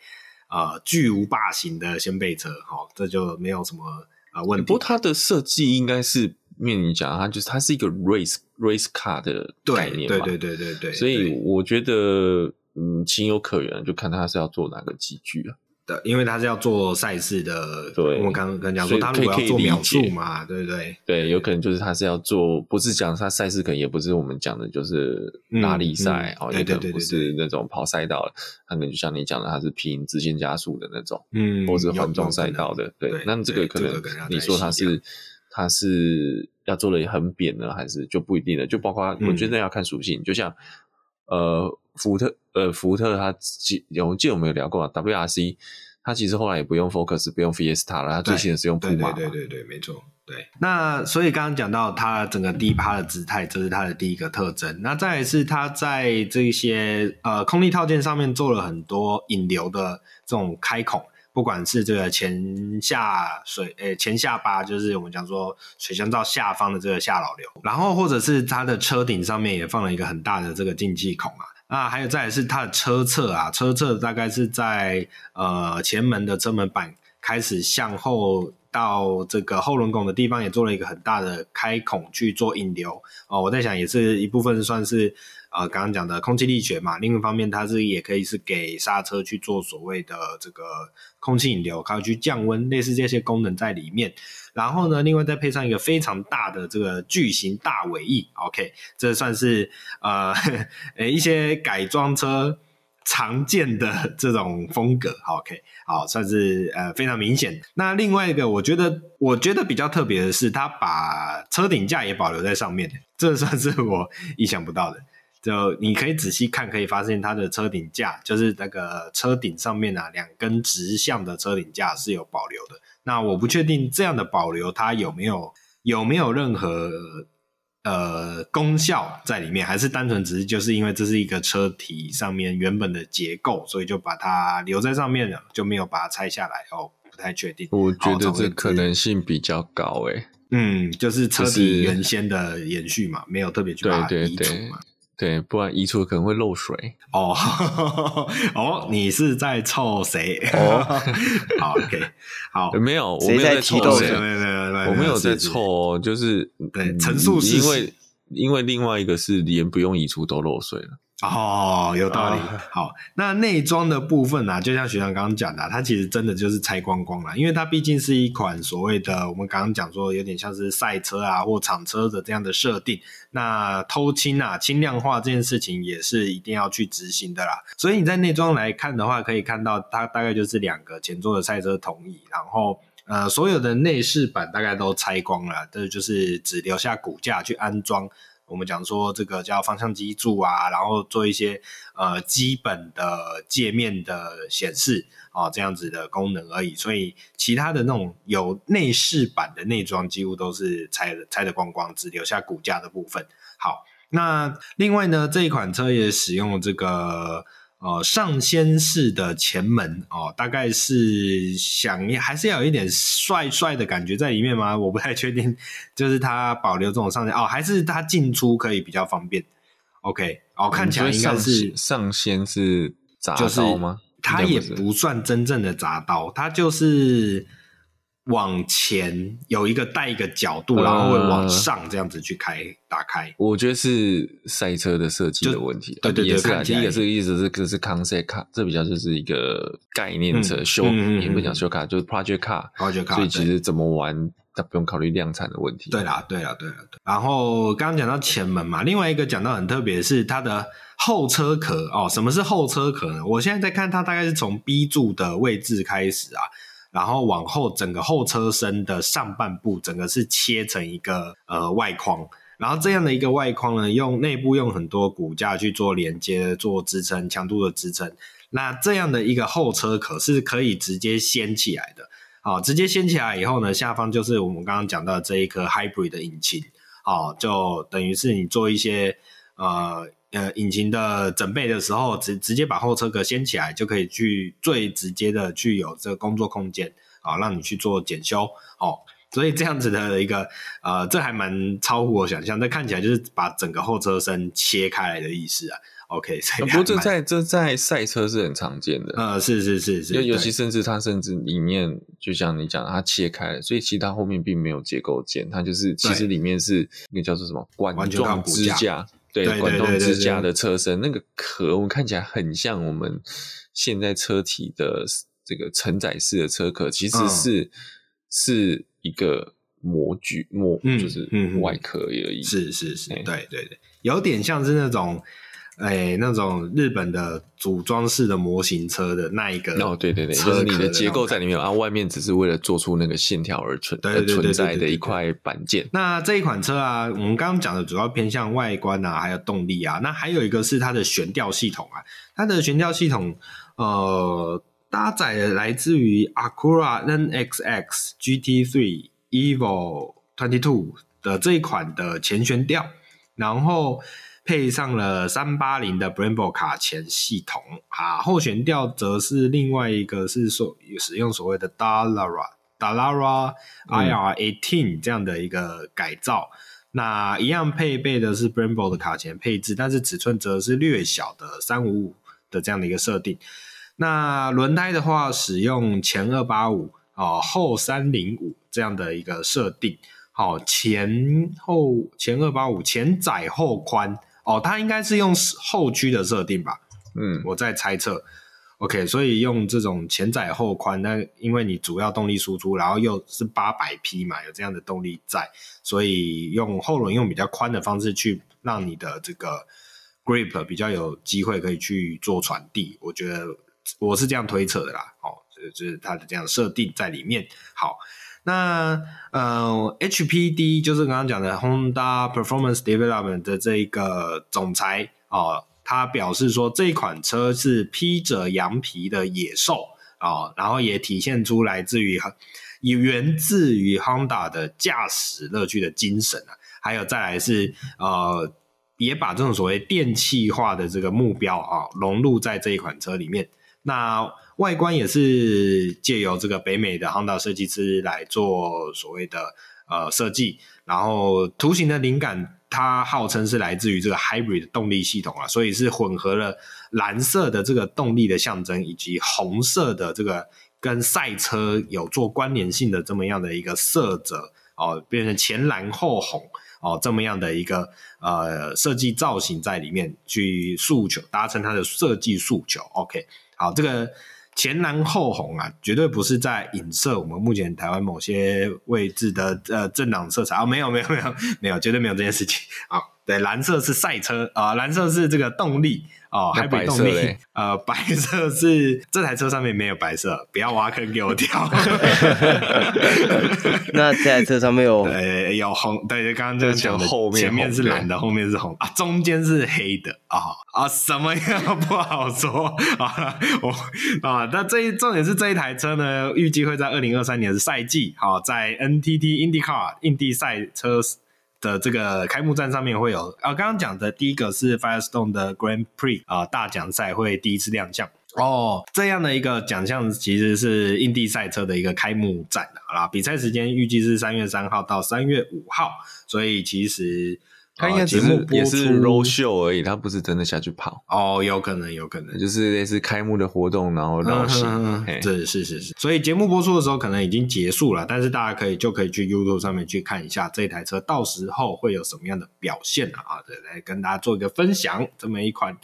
呃巨无霸型的掀背车，好、哦，这就没有什么啊、呃、问题。不过它的设计应该是面临讲，它就是它是一个 race race car 的概念嘛，对对对对对对，所以我觉得嗯情有可原，就看它是要做哪个机具啊。的，因为他是要做赛事的，对，我们刚刚讲说他如果要做描述嘛，对不对？对，有可能就是他是要做，不是讲他赛事，可能也不是我们讲的，就是拉力赛哦，也可能不是那种跑赛道，他可能就像你讲的，他是拼直线加速的那种，嗯，或者环状赛道的，对。那这个可能你说他是他是要做的很扁呢，还是就不一定了？就包括我觉得要看属性，就像呃。福特呃，福特它记有记得我们有聊过啊，WRC，它其实后来也不用 Focus，不用 Fiesta 了，它最新的是用 Puma。对对对对，没错。对，那所以刚刚讲到它整个低趴的姿态，这是它的第一个特征。那再来是它在这些呃空力套件上面做了很多引流的这种开孔，不管是这个前下水呃前下巴，就是我们讲说水箱罩下方的这个下扰流，然后或者是它的车顶上面也放了一个很大的这个进气孔啊。那还有再来是它的车侧啊，车侧大概是在呃前门的车门板开始向后到这个后轮拱的地方，也做了一个很大的开孔去做引流哦。我在想，也是一部分算是呃刚刚讲的空气力学嘛。另一方面，它是也可以是给刹车去做所谓的这个空气引流，还有去降温，类似这些功能在里面。然后呢，另外再配上一个非常大的这个巨型大尾翼，OK，这算是呃 诶一些改装车常见的 这种风格，OK，好，算是呃非常明显。那另外一个，我觉得我觉得比较特别的是，它把车顶架也保留在上面，这算是我 意想不到的。就你可以仔细看，可以发现它的车顶架就是那个车顶上面啊，两根直向的车顶架是有保留的。那我不确定这样的保留它有没有有没有任何呃功效在里面，还是单纯只是就是因为这是一个车体上面原本的结构，所以就把它留在上面了，就没有把它拆下来哦，不太确定。我觉得这可能性比较高诶。嗯，就是车体原先的延续嘛，没有特别去把它移除嘛。对，不然移除可能会漏水哦。哦，你是在臭谁？哦，好，OK，好，没有，我没有在臭谁，我没有在臭，就是对陈述是因为因为另外一个是连不用移除都漏水了。哦，有道理。啊、好，那内装的部分呢、啊？就像学长刚刚讲的、啊，它其实真的就是拆光光了，因为它毕竟是一款所谓的我们刚刚讲说有点像是赛车啊或厂车的这样的设定。那偷轻啊、轻量化这件事情也是一定要去执行的啦。所以你在内装来看的话，可以看到它大概就是两个前座的赛车同椅，然后呃所有的内饰板大概都拆光了，这就是只留下骨架去安装。我们讲说这个叫方向机柱啊，然后做一些呃基本的界面的显示啊，这样子的功能而已。所以其他的那种有内饰板的内装几乎都是拆的拆的光光，只留下骨架的部分。好，那另外呢，这一款车也使用这个。哦，上仙式的前门哦，大概是想还是要有一点帅帅的感觉在里面吗？我不太确定，就是它保留这种上仙哦，还是它进出可以比较方便？OK，哦，看起来应该是上仙是杂刀吗？它也不算真正的铡刀，它就是。往前有一个带一个角度，然后会往上这样子去开打开。我觉得是赛车的设计的问题。对对对，第一个是意思是这是 concept car，这比较就是一个概念车，show 也不讲 show car，就是 project car，project car。所以其实怎么玩，它不用考虑量产的问题。对啦，对啦，对啦。然后刚刚讲到前门嘛，另外一个讲到很特别的是它的后车壳哦。什么是后车壳呢？我现在在看它，大概是从 B 柱的位置开始啊。然后往后，整个后车身的上半部，整个是切成一个呃外框，然后这样的一个外框呢，用内部用很多骨架去做连接、做支撑、强度的支撑。那这样的一个后车壳是可以直接掀起来的，好，直接掀起来以后呢，下方就是我们刚刚讲到的这一颗 Hybrid 的引擎，好，就等于是你做一些呃。呃，引擎的整备的时候，直直接把后车壳掀起来，就可以去最直接的去有这个工作空间，好，让你去做检修。哦，所以这样子的一个呃，这还蛮超乎我想象。这看起来就是把整个后车身切开来的意思啊。OK，不过这在这在赛车是很常见的。呃，是是是是，尤其甚至它甚至里面，就像你讲的，它切开了，所以其实它后面并没有结构件，它就是其实里面是那个叫做什么管状支架，对，管动支架的车身那个壳，我们看起来很像我们现在车体的这个承载式的车壳，其实是、嗯、是一个模具模，就是外壳而已。是是是，对对对，有点像是那种。哎、欸，那种日本的组装式的模型车的那一个哦，对对对，就是你的结构在里面，然后外面只是为了做出那个线条而存而存在的一块板件。那这一款车啊，我们刚刚讲的主要偏向外观啊，还有动力啊。那还有一个是它的悬吊系统啊，它的悬吊系统呃，搭载的来自于 Acura NXX GT3 Evo Twenty Two 的这一款的前悬吊，然后。配上了三八零的 Brembo 卡钳系统啊，后悬吊则是另外一个是所使用所谓的 Dallara Dallara IR18 这样的一个改造。那一样配备的是 Brembo 的卡钳配置，但是尺寸则是略小的三五五的这样的一个设定。那轮胎的话，使用前二八五啊，后三零五这样的一个设定。好，前后前二八五前窄后宽。哦，它应该是用后驱的设定吧？嗯，我在猜测。OK，所以用这种前窄后宽，那因为你主要动力输出，然后又是八百匹嘛，有这样的动力在，所以用后轮用比较宽的方式去让你的这个 grip 比较有机会可以去做传递。我觉得我是这样推测的啦。哦，就是它的这样设定在里面。好。那呃，HPD 就是刚刚讲的 Honda Performance Development 的这一个总裁、哦，他表示说，这款车是披着羊皮的野兽、哦，然后也体现出来自于也源自于 Honda 的驾驶乐趣的精神啊，还有再来是呃，也把这种所谓电气化的这个目标啊、融入在这一款车里面。那外观也是借由这个北美的 Honda 设计师来做所谓的呃设计，然后图形的灵感，它号称是来自于这个 Hybrid 动力系统啊，所以是混合了蓝色的这个动力的象征，以及红色的这个跟赛车有做关联性的这么样的一个色泽哦，变成前蓝后红哦这么样的一个呃设计造型在里面去诉求，达成它的设计诉求。OK，好，这个。前蓝后红啊，绝对不是在影射我们目前台湾某些位置的呃政党色彩啊，没有没有没有没有，绝对没有这件事情啊。对，蓝色是赛车啊，蓝色是这个动力哦，还白动力。呃，白色是这台车上面没有白色，不要挖坑给我跳。那这台车上面有 呃有红，对，刚刚就讲的后面前面是蓝的，后面是红啊，中间是黑的啊啊，什么样不好说啊？我啊，那这一重点是这一台车呢，预计会在二零二三年的赛季，好，在 NTT IndyCar 印地赛车。的这个开幕战上面会有啊，刚刚讲的第一个是 Firestone 的 Grand Prix 啊大奖赛会第一次亮相哦，这样的一个奖项其实是印地赛车的一个开幕战啦，比赛时间预计是三月三号到三月五号，所以其实。他应该节目也是 roll show 而已，他不是真的下去跑哦，有可能，有可能，就是类似开幕的活动，然后绕行，是是是是。所以节目播出的时候可能已经结束了，但是大家可以就可以去 YouTube 上面去看一下这台车到时候会有什么样的表现啊，对，来跟大家做一个分享，这么一款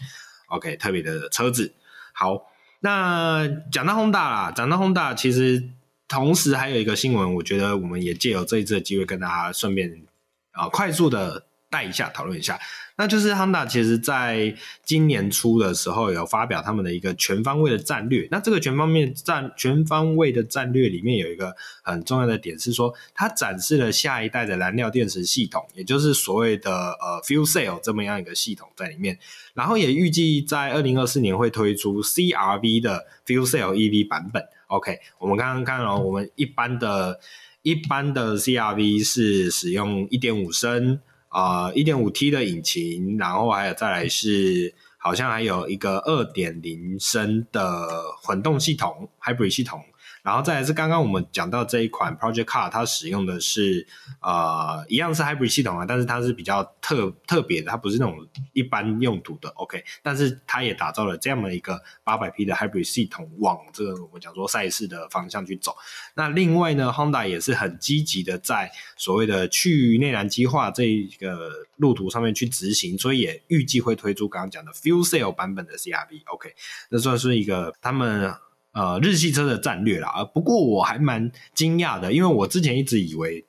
OK 特别的车子。好，那讲到 Honda 啦，讲到 Honda，其实同时还有一个新闻，我觉得我们也借由这一次的机会跟大家顺便啊快速的。带一下，讨论一下，那就是 Honda 其实在今年初的时候有发表他们的一个全方位的战略。那这个全方面战全方位的战略里面有一个很重要的点是说，它展示了下一代的燃料电池系统，也就是所谓的呃 Fuel Cell 这么样一个系统在里面。然后也预计在二零二四年会推出 CRV 的 Fuel Cell EV 版本。OK，我们刚刚看了，我们一般的一般的 CRV 是使用一点五升。啊，一点五 T 的引擎，然后还有再来是，好像还有一个二点零升的混动系统，Hybrid 系统，然后再来是刚刚我们讲到这一款 Project Car，它使用的是呃一样是 Hybrid 系统啊，但是它是比较特特别的，它不是那种一般用途的 OK，但是它也打造了这样的一个八百匹的 Hybrid 系统，往这个我们讲说赛事的方向去走。那另外呢，Honda 也是很积极的在所谓的去内燃机化这一个路途上面去执行，所以也预计会推出刚刚讲的 Fuel Cell 版本的 CRV OK，那算是一个他们。呃，日系车的战略啦，呃，不过我还蛮惊讶的，因为我之前一直以为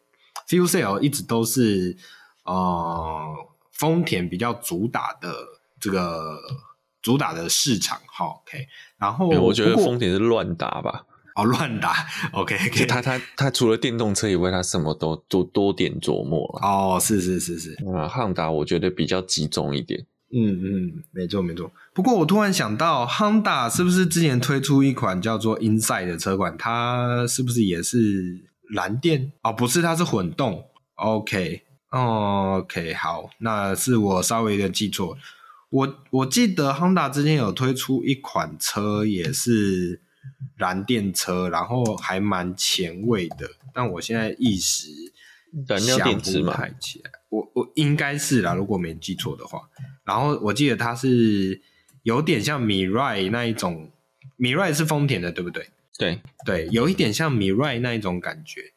Fuel Cell 一直都是呃丰田比较主打的这个主打的市场，好，OK，然后我觉得丰田是乱打吧，哦，乱打，OK，, okay 他他他除了电动车以外，他什么都都多点琢磨了。哦，是是是是，啊，汉达我觉得比较集中一点。嗯嗯，没错没错。不过我突然想到，Honda 是不是之前推出一款叫做 Insight 的车款？它是不是也是蓝电？哦，不是，它是混动。OK，哦，OK，好，那是我稍微有点记错。我我记得 Honda 之前有推出一款车，也是燃电车，然后还蛮前卫的。但我现在一时想不太起来。我我应该是啦，如果没记错的话。然后我记得它是有点像 Mirai 那一种，Mirai 是丰田的，对不对？对对，有一点像 Mirai 那一种感觉。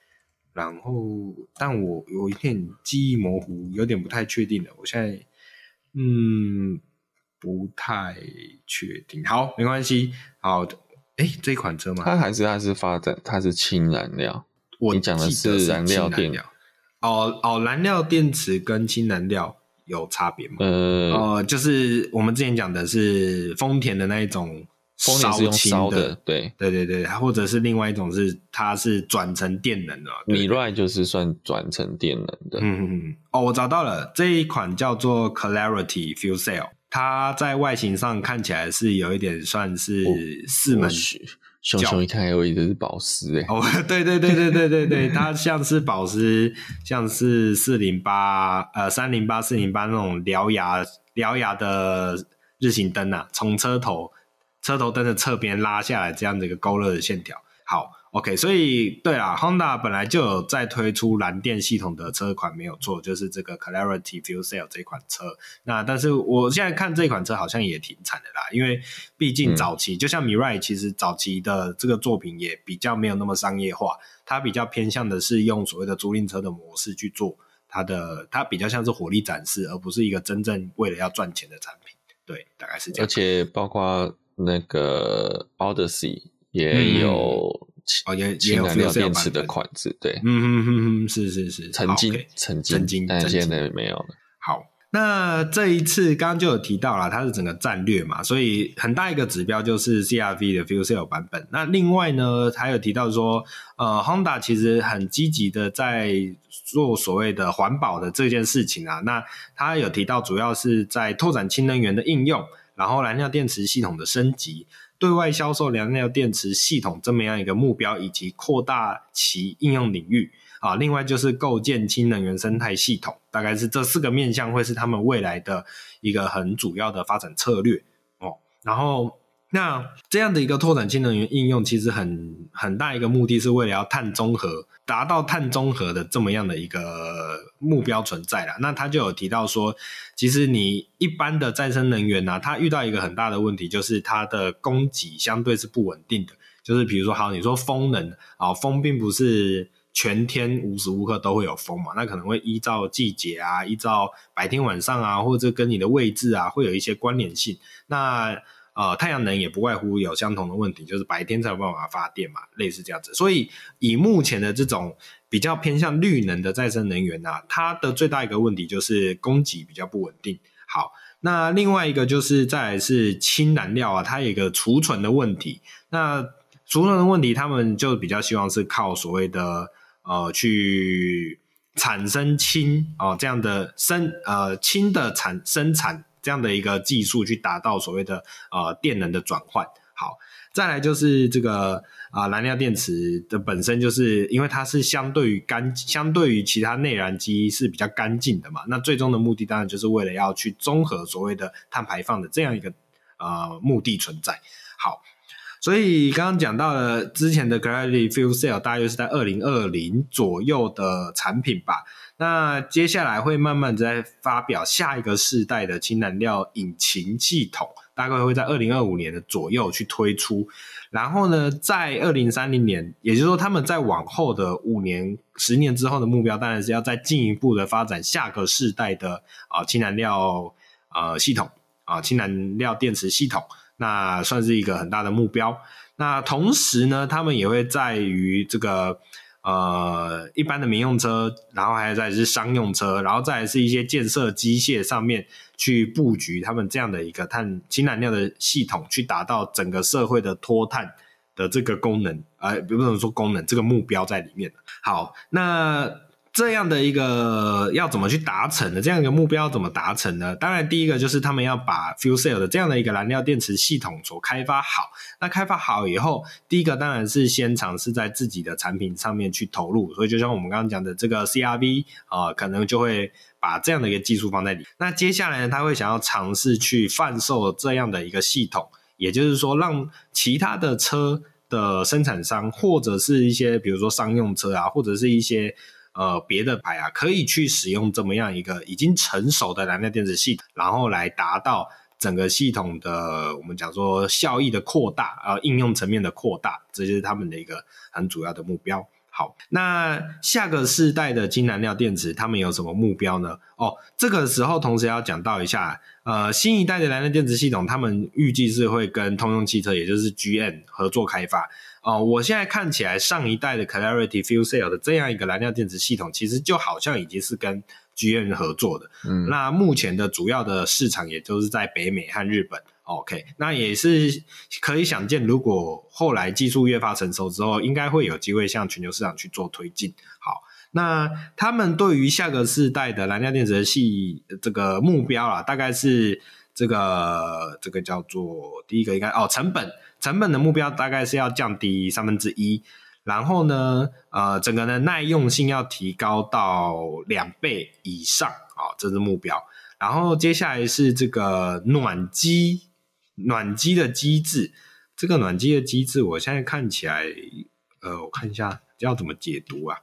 然后，但我有一点记忆模糊，有点不太确定了。我现在嗯不太确定。好，没关系。好，哎，这款车吗？它还是它是发展它是氢燃料。我讲的是燃料电。哦哦，燃料电池跟氢燃料。有差别吗？呃呃，就是我们之前讲的是丰田的那一种烧是用烧的，对对对对，或者是另外一种是它是转成电能的。Mirai 就是算转成电能的。嗯嗯嗯。哦，我找到了这一款叫做 Clarity Fuel Cell，它在外形上看起来是有一点算是四门。熊熊一看，以为这是宝石哎！哦，对对对对对对对，它 像是宝石，像是四零八呃三零八四零八那种獠牙獠牙的日行灯啊，从车头车头灯的侧边拉下来这样的一个勾勒的线条，好。OK，所以对啊，Honda 本来就有在推出蓝电系统的车款，没有错，就是这个 Clarity Fuel Cell 这款车。那但是我现在看这款车好像也挺惨的啦，因为毕竟早期、嗯、就像 Mirai，其实早期的这个作品也比较没有那么商业化，它比较偏向的是用所谓的租赁车的模式去做它的，它比较像是火力展示，而不是一个真正为了要赚钱的产品。对，大概是这样。而且包括那个 Odyssey 也有、嗯。哦，也也有电池的款式，对，嗯嗯嗯嗯，是是是，曾经曾经，曾经，但现在没有了。好，那这一次刚刚就有提到了，它是整个战略嘛，所以很大一个指标就是 CRV 的 Fuel Cell 版本。那另外呢，还有提到说，呃，Honda 其实很积极的在做所谓的环保的这件事情啊。那他有提到，主要是在拓展氢能源的应用，然后燃料电池系统的升级。对外销售燃料电池系统这么样一个目标，以及扩大其应用领域啊，另外就是构建氢能源生态系统，大概是这四个面向会是他们未来的一个很主要的发展策略哦。然后。那这样的一个拓展氢能源应用，其实很很大一个目的是为了要碳中和，达到碳中和的这么样的一个目标存在了。那他就有提到说，其实你一般的再生能源呢、它遇到一个很大的问题，就是它的供给相对是不稳定的。就是比如说，好，你说风能啊，风并不是全天无时无刻都会有风嘛，那可能会依照季节啊，依照白天晚上啊，或者跟你的位置啊，会有一些关联性。那呃，太阳能也不外乎有相同的问题，就是白天才有办法发电嘛，类似这样子。所以以目前的这种比较偏向绿能的再生能源啊，它的最大一个问题就是供给比较不稳定。好，那另外一个就是再来是氢燃料啊，它有一个储存的问题。那储存的问题，他们就比较希望是靠所谓的呃去产生氢哦、这样的生呃氢的产生产。这样的一个技术去达到所谓的呃电能的转换。好，再来就是这个啊、呃、燃料电池的本身就是因为它是相对于干，相对于其他内燃机是比较干净的嘛。那最终的目的当然就是为了要去综合所谓的碳排放的这样一个呃目的存在。好，所以刚刚讲到了之前的 Gravity Fuel Cell 大约是在二零二零左右的产品吧。那接下来会慢慢在发表下一个世代的氢燃料引擎系统，大概会在二零二五年的左右去推出。然后呢，在二零三零年，也就是说他们在往后的五年、十年之后的目标，当然是要再进一步的发展下个世代的啊氢燃料呃系统啊氢燃料电池系统。那算是一个很大的目标。那同时呢，他们也会在于这个呃一般的民用车，然后还有在是商用车，然后再是一些建设机械上面去布局他们这样的一个碳氢燃料的系统，去达到整个社会的脱碳的这个功能，呃，不能说功能，这个目标在里面。好，那。这样的一个要怎么去达成的？这样一个目标要怎么达成呢？当然，第一个就是他们要把 fuel cell 的这样的一个燃料电池系统所开发好。那开发好以后，第一个当然是先尝试在自己的产品上面去投入。所以，就像我们刚刚讲的这个 CRV 啊、可能就会把这样的一个技术放在里。那接下来呢，他会想要尝试去贩售这样的一个系统，也就是说，让其他的车的生产商或者是一些比如说商用车啊，或者是一些。呃，别的牌啊，可以去使用这么样一个已经成熟的燃料电池系统，然后来达到整个系统的我们讲说效益的扩大，呃，应用层面的扩大，这就是他们的一个很主要的目标。好，那下个世代的氢燃料电池，他们有什么目标呢？哦，这个时候同时要讲到一下，呃，新一代的燃料电池系统，他们预计是会跟通用汽车，也就是 GM 合作开发。哦，我现在看起来，上一代的 Clarity Fuel Cell 的这样一个燃料电池系统，其实就好像已经是跟 GM 合作的。嗯，那目前的主要的市场，也就是在北美和日本。OK，那也是可以想见，如果后来技术越发成熟之后，应该会有机会向全球市场去做推进。好，那他们对于下个世代的燃料电池的系这个目标啊，大概是这个这个叫做第一个应该哦成本。成本的目标大概是要降低三分之一，然后呢，呃，整个的耐用性要提高到两倍以上啊，这是目标。然后接下来是这个暖机，暖机的机制，这个暖机的机制，我现在看起来，呃，我看一下要怎么解读啊？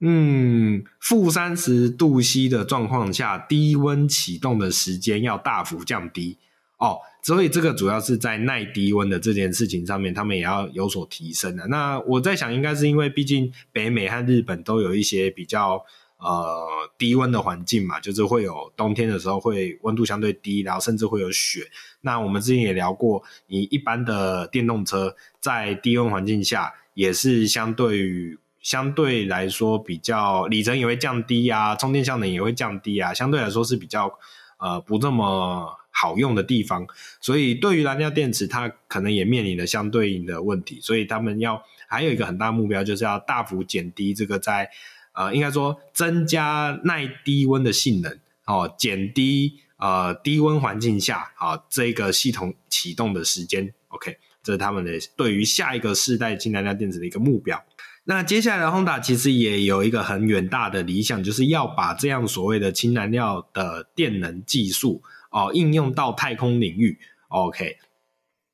嗯，负三十度 C 的状况下，低温启动的时间要大幅降低哦。所以这个主要是在耐低温的这件事情上面，他们也要有所提升的。那我在想，应该是因为毕竟北美和日本都有一些比较呃低温的环境嘛，就是会有冬天的时候会温度相对低，然后甚至会有雪。那我们之前也聊过，你一般的电动车在低温环境下也是相对于相对来说比较里程也会降低啊，充电效能也会降低啊，相对来说是比较呃不这么。好用的地方，所以对于燃料电池，它可能也面临了相对应的问题，所以他们要还有一个很大目标，就是要大幅减低这个在呃，应该说增加耐低温的性能哦，减低呃低温环境下啊、哦、这个系统启动的时间。OK，这是他们的对于下一个世代氢燃料电池的一个目标。那接下来的 Honda 其实也有一个很远大的理想，就是要把这样所谓的氢燃料的电能技术。哦，应用到太空领域，OK，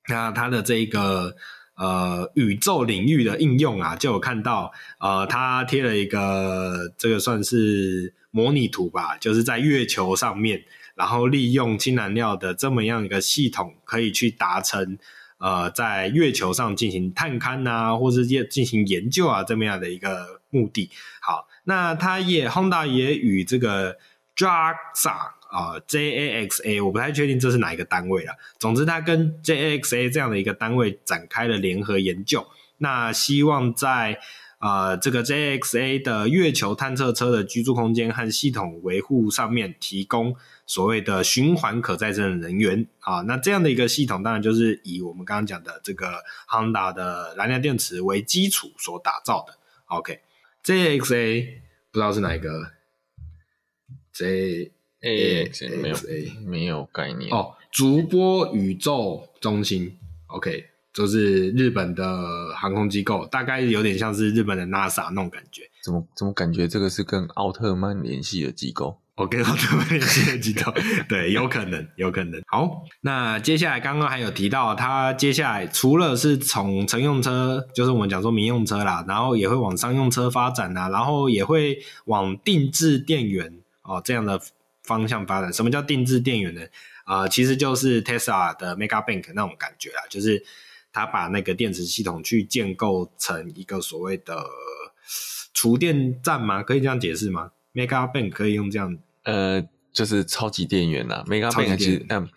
那它的这个呃宇宙领域的应用啊，就有看到呃，它贴了一个这个算是模拟图吧，就是在月球上面，然后利用氢燃料的这么样一个系统，可以去达成呃在月球上进行探勘啊，或是进行研究啊这么样的一个目的。好，那它也 Honda 也与这个 JAXA、呃、，JAXA，我不太确定这是哪一个单位了。总之，它跟 JAXA 这样的一个单位展开了联合研究。那希望在呃这个 JAXA 的月球探测车的居住空间和系统维护上面，提供所谓的循环可再生能源啊。那这样的一个系统，当然就是以我们刚刚讲的这个 Honda 的燃料电池为基础所打造的。OK，JAXA 不知道是哪一个 J。A X A 没有没有概念哦，逐波宇宙中心，OK，就是日本的航空机构，大概有点像是日本的 NASA 那种感觉。怎么怎么感觉这个是跟奥特曼联系的机构？我跟奥特曼联系的机构，对，有可能，有可能。好，那接下来刚刚还有提到，它接下来除了是从乘用车，就是我们讲说民用车啦，然后也会往商用车发展啦，然后也会往定制电源哦这样的方向发展。什么叫定制电源呢？啊、呃，其实就是 Tesla 的 Megabank 那种感觉啦，就是它把那个电池系统去建构成一个所谓的储电站吗？可以这样解释吗？Megabank 可以用这样，呃，就是超级电源啦。Megabank 其实嗯，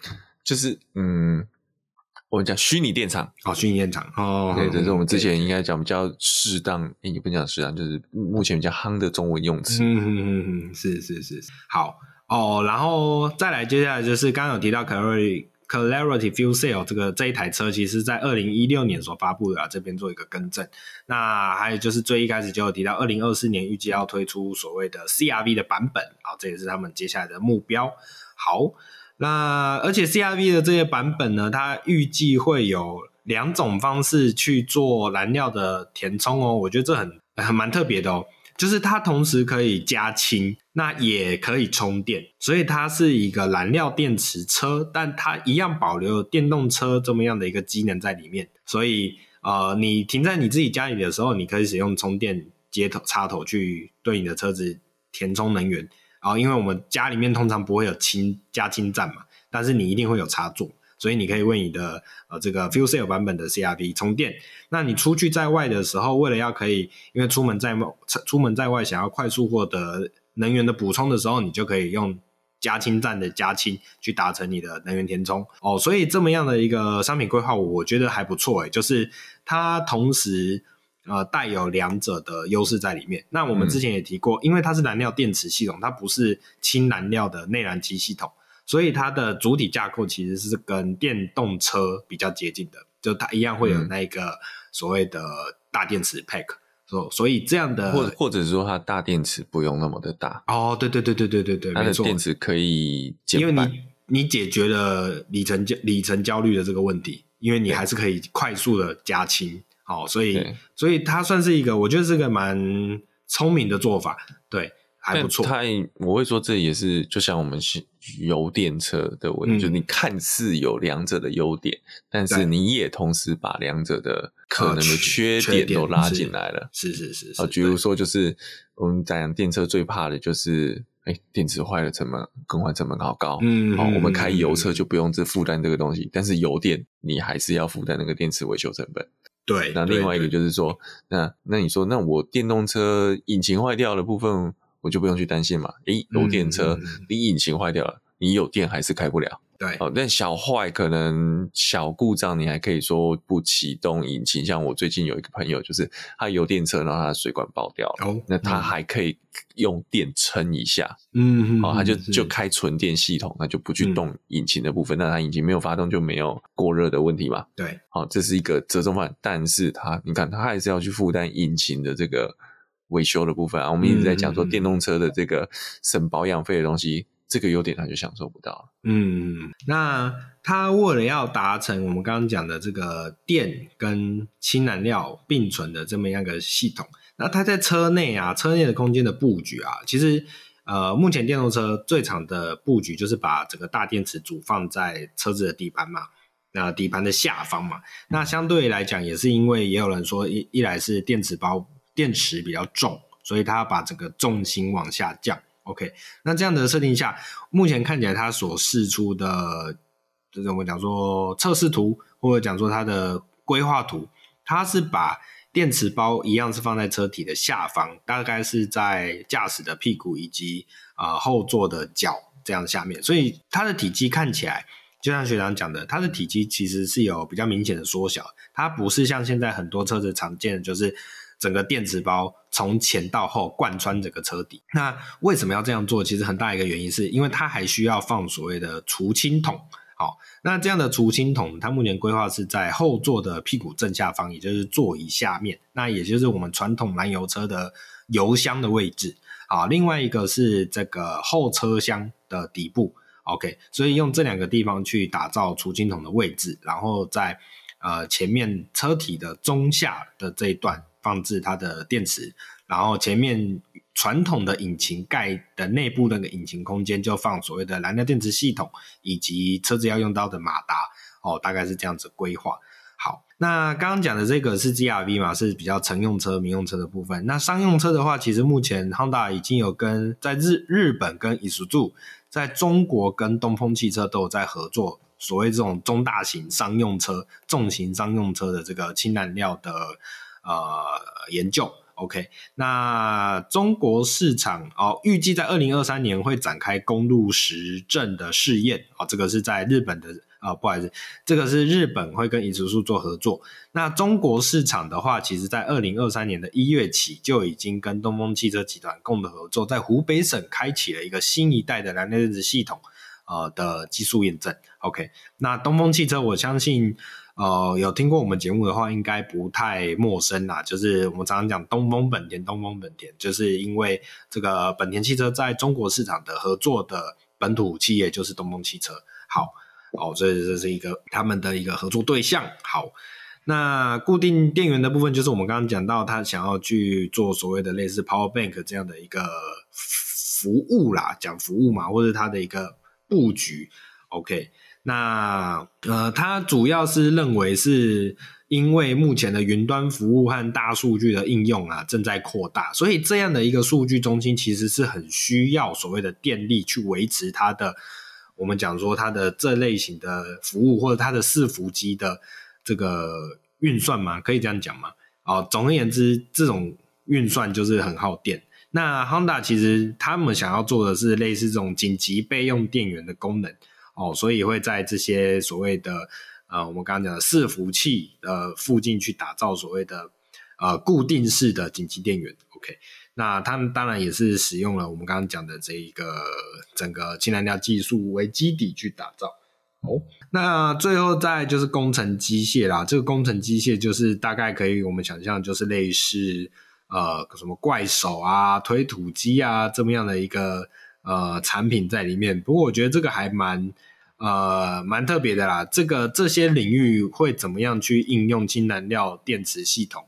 就是嗯，我们讲虚拟电厂哦，虚拟电厂哦，对，这是我们之前应该讲比较适当，也不讲适当，就是目前比较夯的中文用词。嗯嗯嗯嗯，是是是，好。哦，然后再来，接下来就是刚刚有提到 Clarity Clarity Fuel Cell 这个这一台车，其实在二零一六年所发布的啊，这边做一个更正。那还有就是最一开始就有提到，二零二四年预计要推出所谓的 CRV 的版本啊，这也是他们接下来的目标。好，那而且 CRV 的这些版本呢，它预计会有两种方式去做燃料的填充哦，我觉得这很很蛮特别的哦。就是它同时可以加氢，那也可以充电，所以它是一个燃料电池车，但它一样保留电动车这么样的一个机能在里面。所以呃，你停在你自己家里的时候，你可以使用充电接头插头去对你的车子填充能源。然后，因为我们家里面通常不会有氢加氢站嘛，但是你一定会有插座。所以你可以为你的呃这个 fuel cell 版本的 CRV 充电。那你出去在外的时候，为了要可以，因为出门在外出门在外想要快速获得能源的补充的时候，你就可以用加氢站的加氢去达成你的能源填充哦。所以这么样的一个商品规划，我觉得还不错诶，就是它同时呃带有两者的优势在里面。那我们之前也提过，因为它是燃料电池系统，它不是氢燃料的内燃机系统。所以它的主体架构其实是跟电动车比较接近的，就它一样会有那个所谓的大电池 pack，所、嗯、所以这样的，或者或者说它大电池不用那么的大。哦，对对对对对对对，它的电池可以减半，因为你你解决了里程焦里程焦虑的这个问题，因为你还是可以快速的加氢，好，所以所以它算是一个，我觉得是个蛮聪明的做法，对。还不错，它我会说这也是就像我们是油电车的问题，嗯、就你看似有两者的优点，但是你也同时把两者的可能的缺点都拉进来了。是是是是，啊，比如说就是我们讲电车最怕的就是，哎，电池坏了成本更换成本好高。嗯，好，我们开油车就不用这负担这个东西，但是油电你还是要负担那个电池维修成本。对，那另外一个就是说，那那你说，那我电动车引擎坏掉的部分。我就不用去担心嘛。诶，有电车，你引擎坏掉了，你有电还是开不了。对，哦，但小坏可能小故障，你还可以说不启动引擎。像我最近有一个朋友，就是他油电车，然后他的水管爆掉了，哦，那他还可以用电撑一下。嗯，哦，他就就开纯电系统，他就不去动引擎的部分。那他引擎没有发动，就没有过热的问题嘛。对，好，这是一个折中方案。但是他，你看，他还是要去负担引擎的这个。维修的部分啊，我们一直在讲说电动车的这个省保养费的东西，嗯、这个优点他就享受不到。嗯，那他为了要达成我们刚刚讲的这个电跟氢燃料并存的这么样一个系统，那他在车内啊，车内的空间的布局啊，其实呃，目前电动车最常的布局就是把整个大电池组放在车子的底盘嘛，那底盘的下方嘛，那相对来讲也是因为也有人说一一来是电池包。电池比较重，所以它要把整个重心往下降。OK，那这样的设定下，目前看起来它所试出的，这种我们讲说测试图，或者讲说它的规划图，它是把电池包一样是放在车体的下方，大概是在驾驶的屁股以及啊、呃、后座的脚这样下面，所以它的体积看起来，就像学长讲的，它的体积其实是有比较明显的缩小，它不是像现在很多车子常见的就是。整个电池包从前到后贯穿整个车底，那为什么要这样做？其实很大一个原因是因为它还需要放所谓的储氢桶。好，那这样的储氢桶，它目前规划是在后座的屁股正下方，也就是座椅下面，那也就是我们传统燃油车的油箱的位置。好，另外一个是这个后车厢的底部。OK，所以用这两个地方去打造储氢桶的位置，然后在呃前面车体的中下的这一段。放置它的电池，然后前面传统的引擎盖的内部那个引擎空间就放所谓的燃料电池系统，以及车子要用到的马达哦，大概是这样子规划。好，那刚刚讲的这个是 GRV 嘛，是比较乘用车、民用车的部分。那商用车的话，其实目前 Honda 已经有跟在日日本跟 Isuzu，在中国跟东风汽车都有在合作，所谓这种中大型商用车、重型商用车的这个氢燃料的呃研究。OK，那中国市场哦，预计在二零二三年会展开公路实证的试验哦，这个是在日本的。啊、不好意思，这个是日本会跟 Isuzu 做合作。那中国市场的话，其实在二零二三年的一月起就已经跟东风汽车集团共同合作，在湖北省开启了一个新一代的燃料电池系统呃的技术验证。OK，那东风汽车，我相信呃有听过我们节目的话，应该不太陌生啦。就是我们常常讲东风本田，东风本田，就是因为这个本田汽车在中国市场的合作的本土企业就是东风汽车。好。哦，所以这是一个他们的一个合作对象。好，那固定电源的部分，就是我们刚刚讲到，他想要去做所谓的类似 Power Bank 这样的一个服务啦，讲服务嘛，或者他的一个布局。OK，那呃，他主要是认为是因为目前的云端服务和大数据的应用啊正在扩大，所以这样的一个数据中心其实是很需要所谓的电力去维持它的。我们讲说它的这类型的服务，或者它的伺服机的这个运算嘛，可以这样讲吗？哦，总而言之，这种运算就是很耗电。那 Honda 其实他们想要做的是类似这种紧急备用电源的功能哦，所以会在这些所谓的呃，我们刚刚讲的伺服器的附近去打造所谓的呃固定式的紧急电源。OK。那他们当然也是使用了我们刚刚讲的这一个整个氢燃料技术为基底去打造。哦，那最后再就是工程机械啦，这个工程机械就是大概可以我们想象就是类似呃什么怪手啊、推土机啊这么样的一个呃产品在里面。不过我觉得这个还蛮呃蛮特别的啦。这个这些领域会怎么样去应用氢燃料电池系统？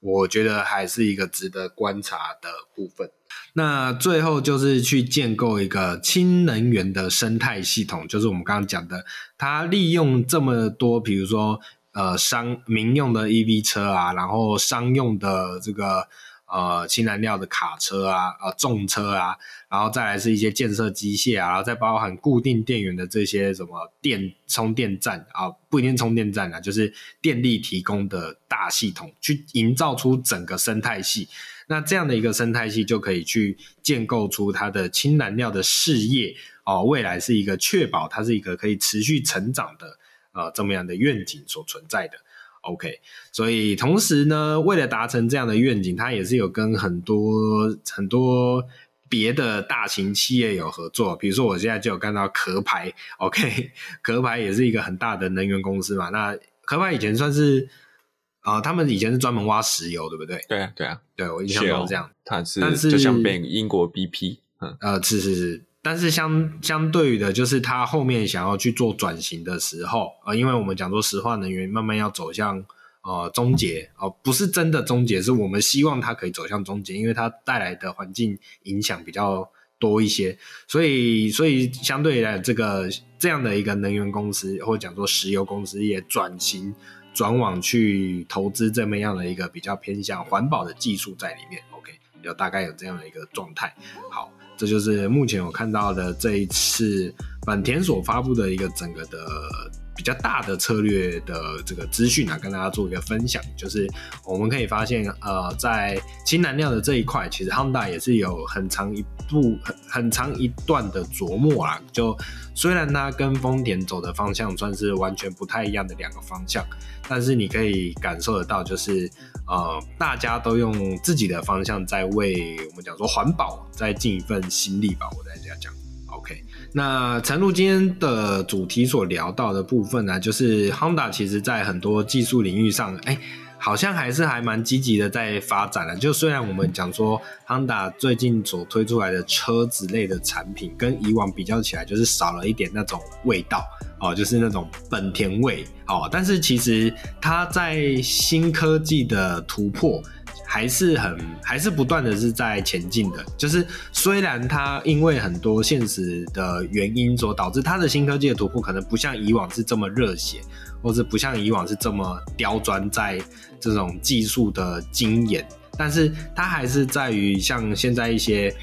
我觉得还是一个值得观察的部分。那最后就是去建构一个氢能源的生态系统，就是我们刚刚讲的，它利用这么多，比如说呃商民用的 EV 车啊，然后商用的这个。呃，氢燃料的卡车啊，呃，重车啊，然后再来是一些建设机械啊，然后再包含固定电源的这些什么电充电站啊，不一定充电站啊，就是电力提供的大系统，去营造出整个生态系。那这样的一个生态系就可以去建构出它的氢燃料的事业哦，未来是一个确保它是一个可以持续成长的呃这么样的愿景所存在的。OK，所以同时呢，为了达成这样的愿景，它也是有跟很多很多别的大型企业有合作。比如说，我现在就有看到壳牌，OK，壳牌也是一个很大的能源公司嘛。那壳牌以前算是啊、呃，他们以前是专门挖石油，对不对？对啊，对啊，对我印象中是这样。它是，但是就像变英国 BP，嗯，呃，是是是。但是相相对于的，就是他后面想要去做转型的时候，呃，因为我们讲说石化能源慢慢要走向呃终结，哦、不是真的终结，是我们希望它可以走向终结，因为它带来的环境影响比较多一些，所以所以相对来这个这样的一个能源公司或者讲说石油公司也转型转往去投资这么样的一个比较偏向环保的技术在里面，OK，有大概有这样的一个状态，好。这就是目前我看到的这一次本田所发布的一个整个的比较大的策略的这个资讯啊，跟大家做一个分享。就是我们可以发现，呃，在氢燃料的这一块，其实汉大也是有很长一步很很长一段的琢磨啊。就虽然它跟丰田走的方向算是完全不太一样的两个方向，但是你可以感受得到，就是。呃，大家都用自己的方向在为我们讲说环保再尽一份心力吧，我再这样讲。那诚如今天的主题所聊到的部分呢，就是 Honda 其实在很多技术领域上，哎。好像还是还蛮积极的在发展的。就虽然我们讲说，Honda 最近所推出来的车子类的产品，跟以往比较起来，就是少了一点那种味道哦，就是那种本田味哦。但是其实它在新科技的突破。还是很还是不断的是在前进的。就是虽然它因为很多现实的原因所导致它的新科技的突破，可能不像以往是这么热血，或者不像以往是这么刁钻在这种技术的精研，但是它还是在于像现在一些。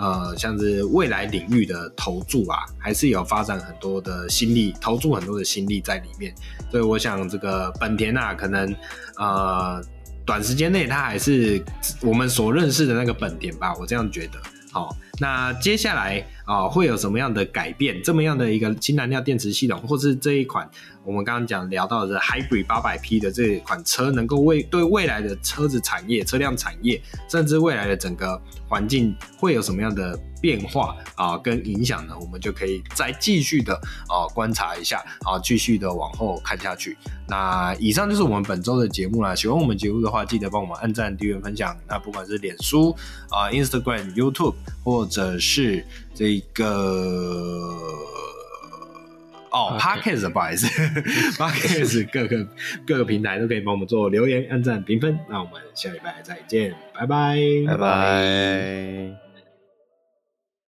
呃，像是未来领域的投注啊，还是有发展很多的心力，投注很多的心力在里面。所以我想，这个本田啊，可能呃，短时间内它还是我们所认识的那个本田吧，我这样觉得。好，那接下来啊、会有什么样的改变？这么样的一个氢燃料电池系统，或是这一款我们刚刚讲聊到的 Hybrid 800P 的这一款车，能够为对未来的车子产业、车辆产业，甚至未来的整个环境，会有什么样的？变化啊，跟影响呢，我们就可以再继续的啊观察一下啊，继续的往后看下去。那以上就是我们本周的节目啦。喜欢我们节目的话，记得帮我们按赞、订阅、分享。那不管是脸书啊、Instagram、YouTube，或者是这个哦 Podcast 不好意思 Podcast 各个各个平台都可以帮我们做留言、按赞、评分。那我们下礼拜再见，拜拜，拜拜。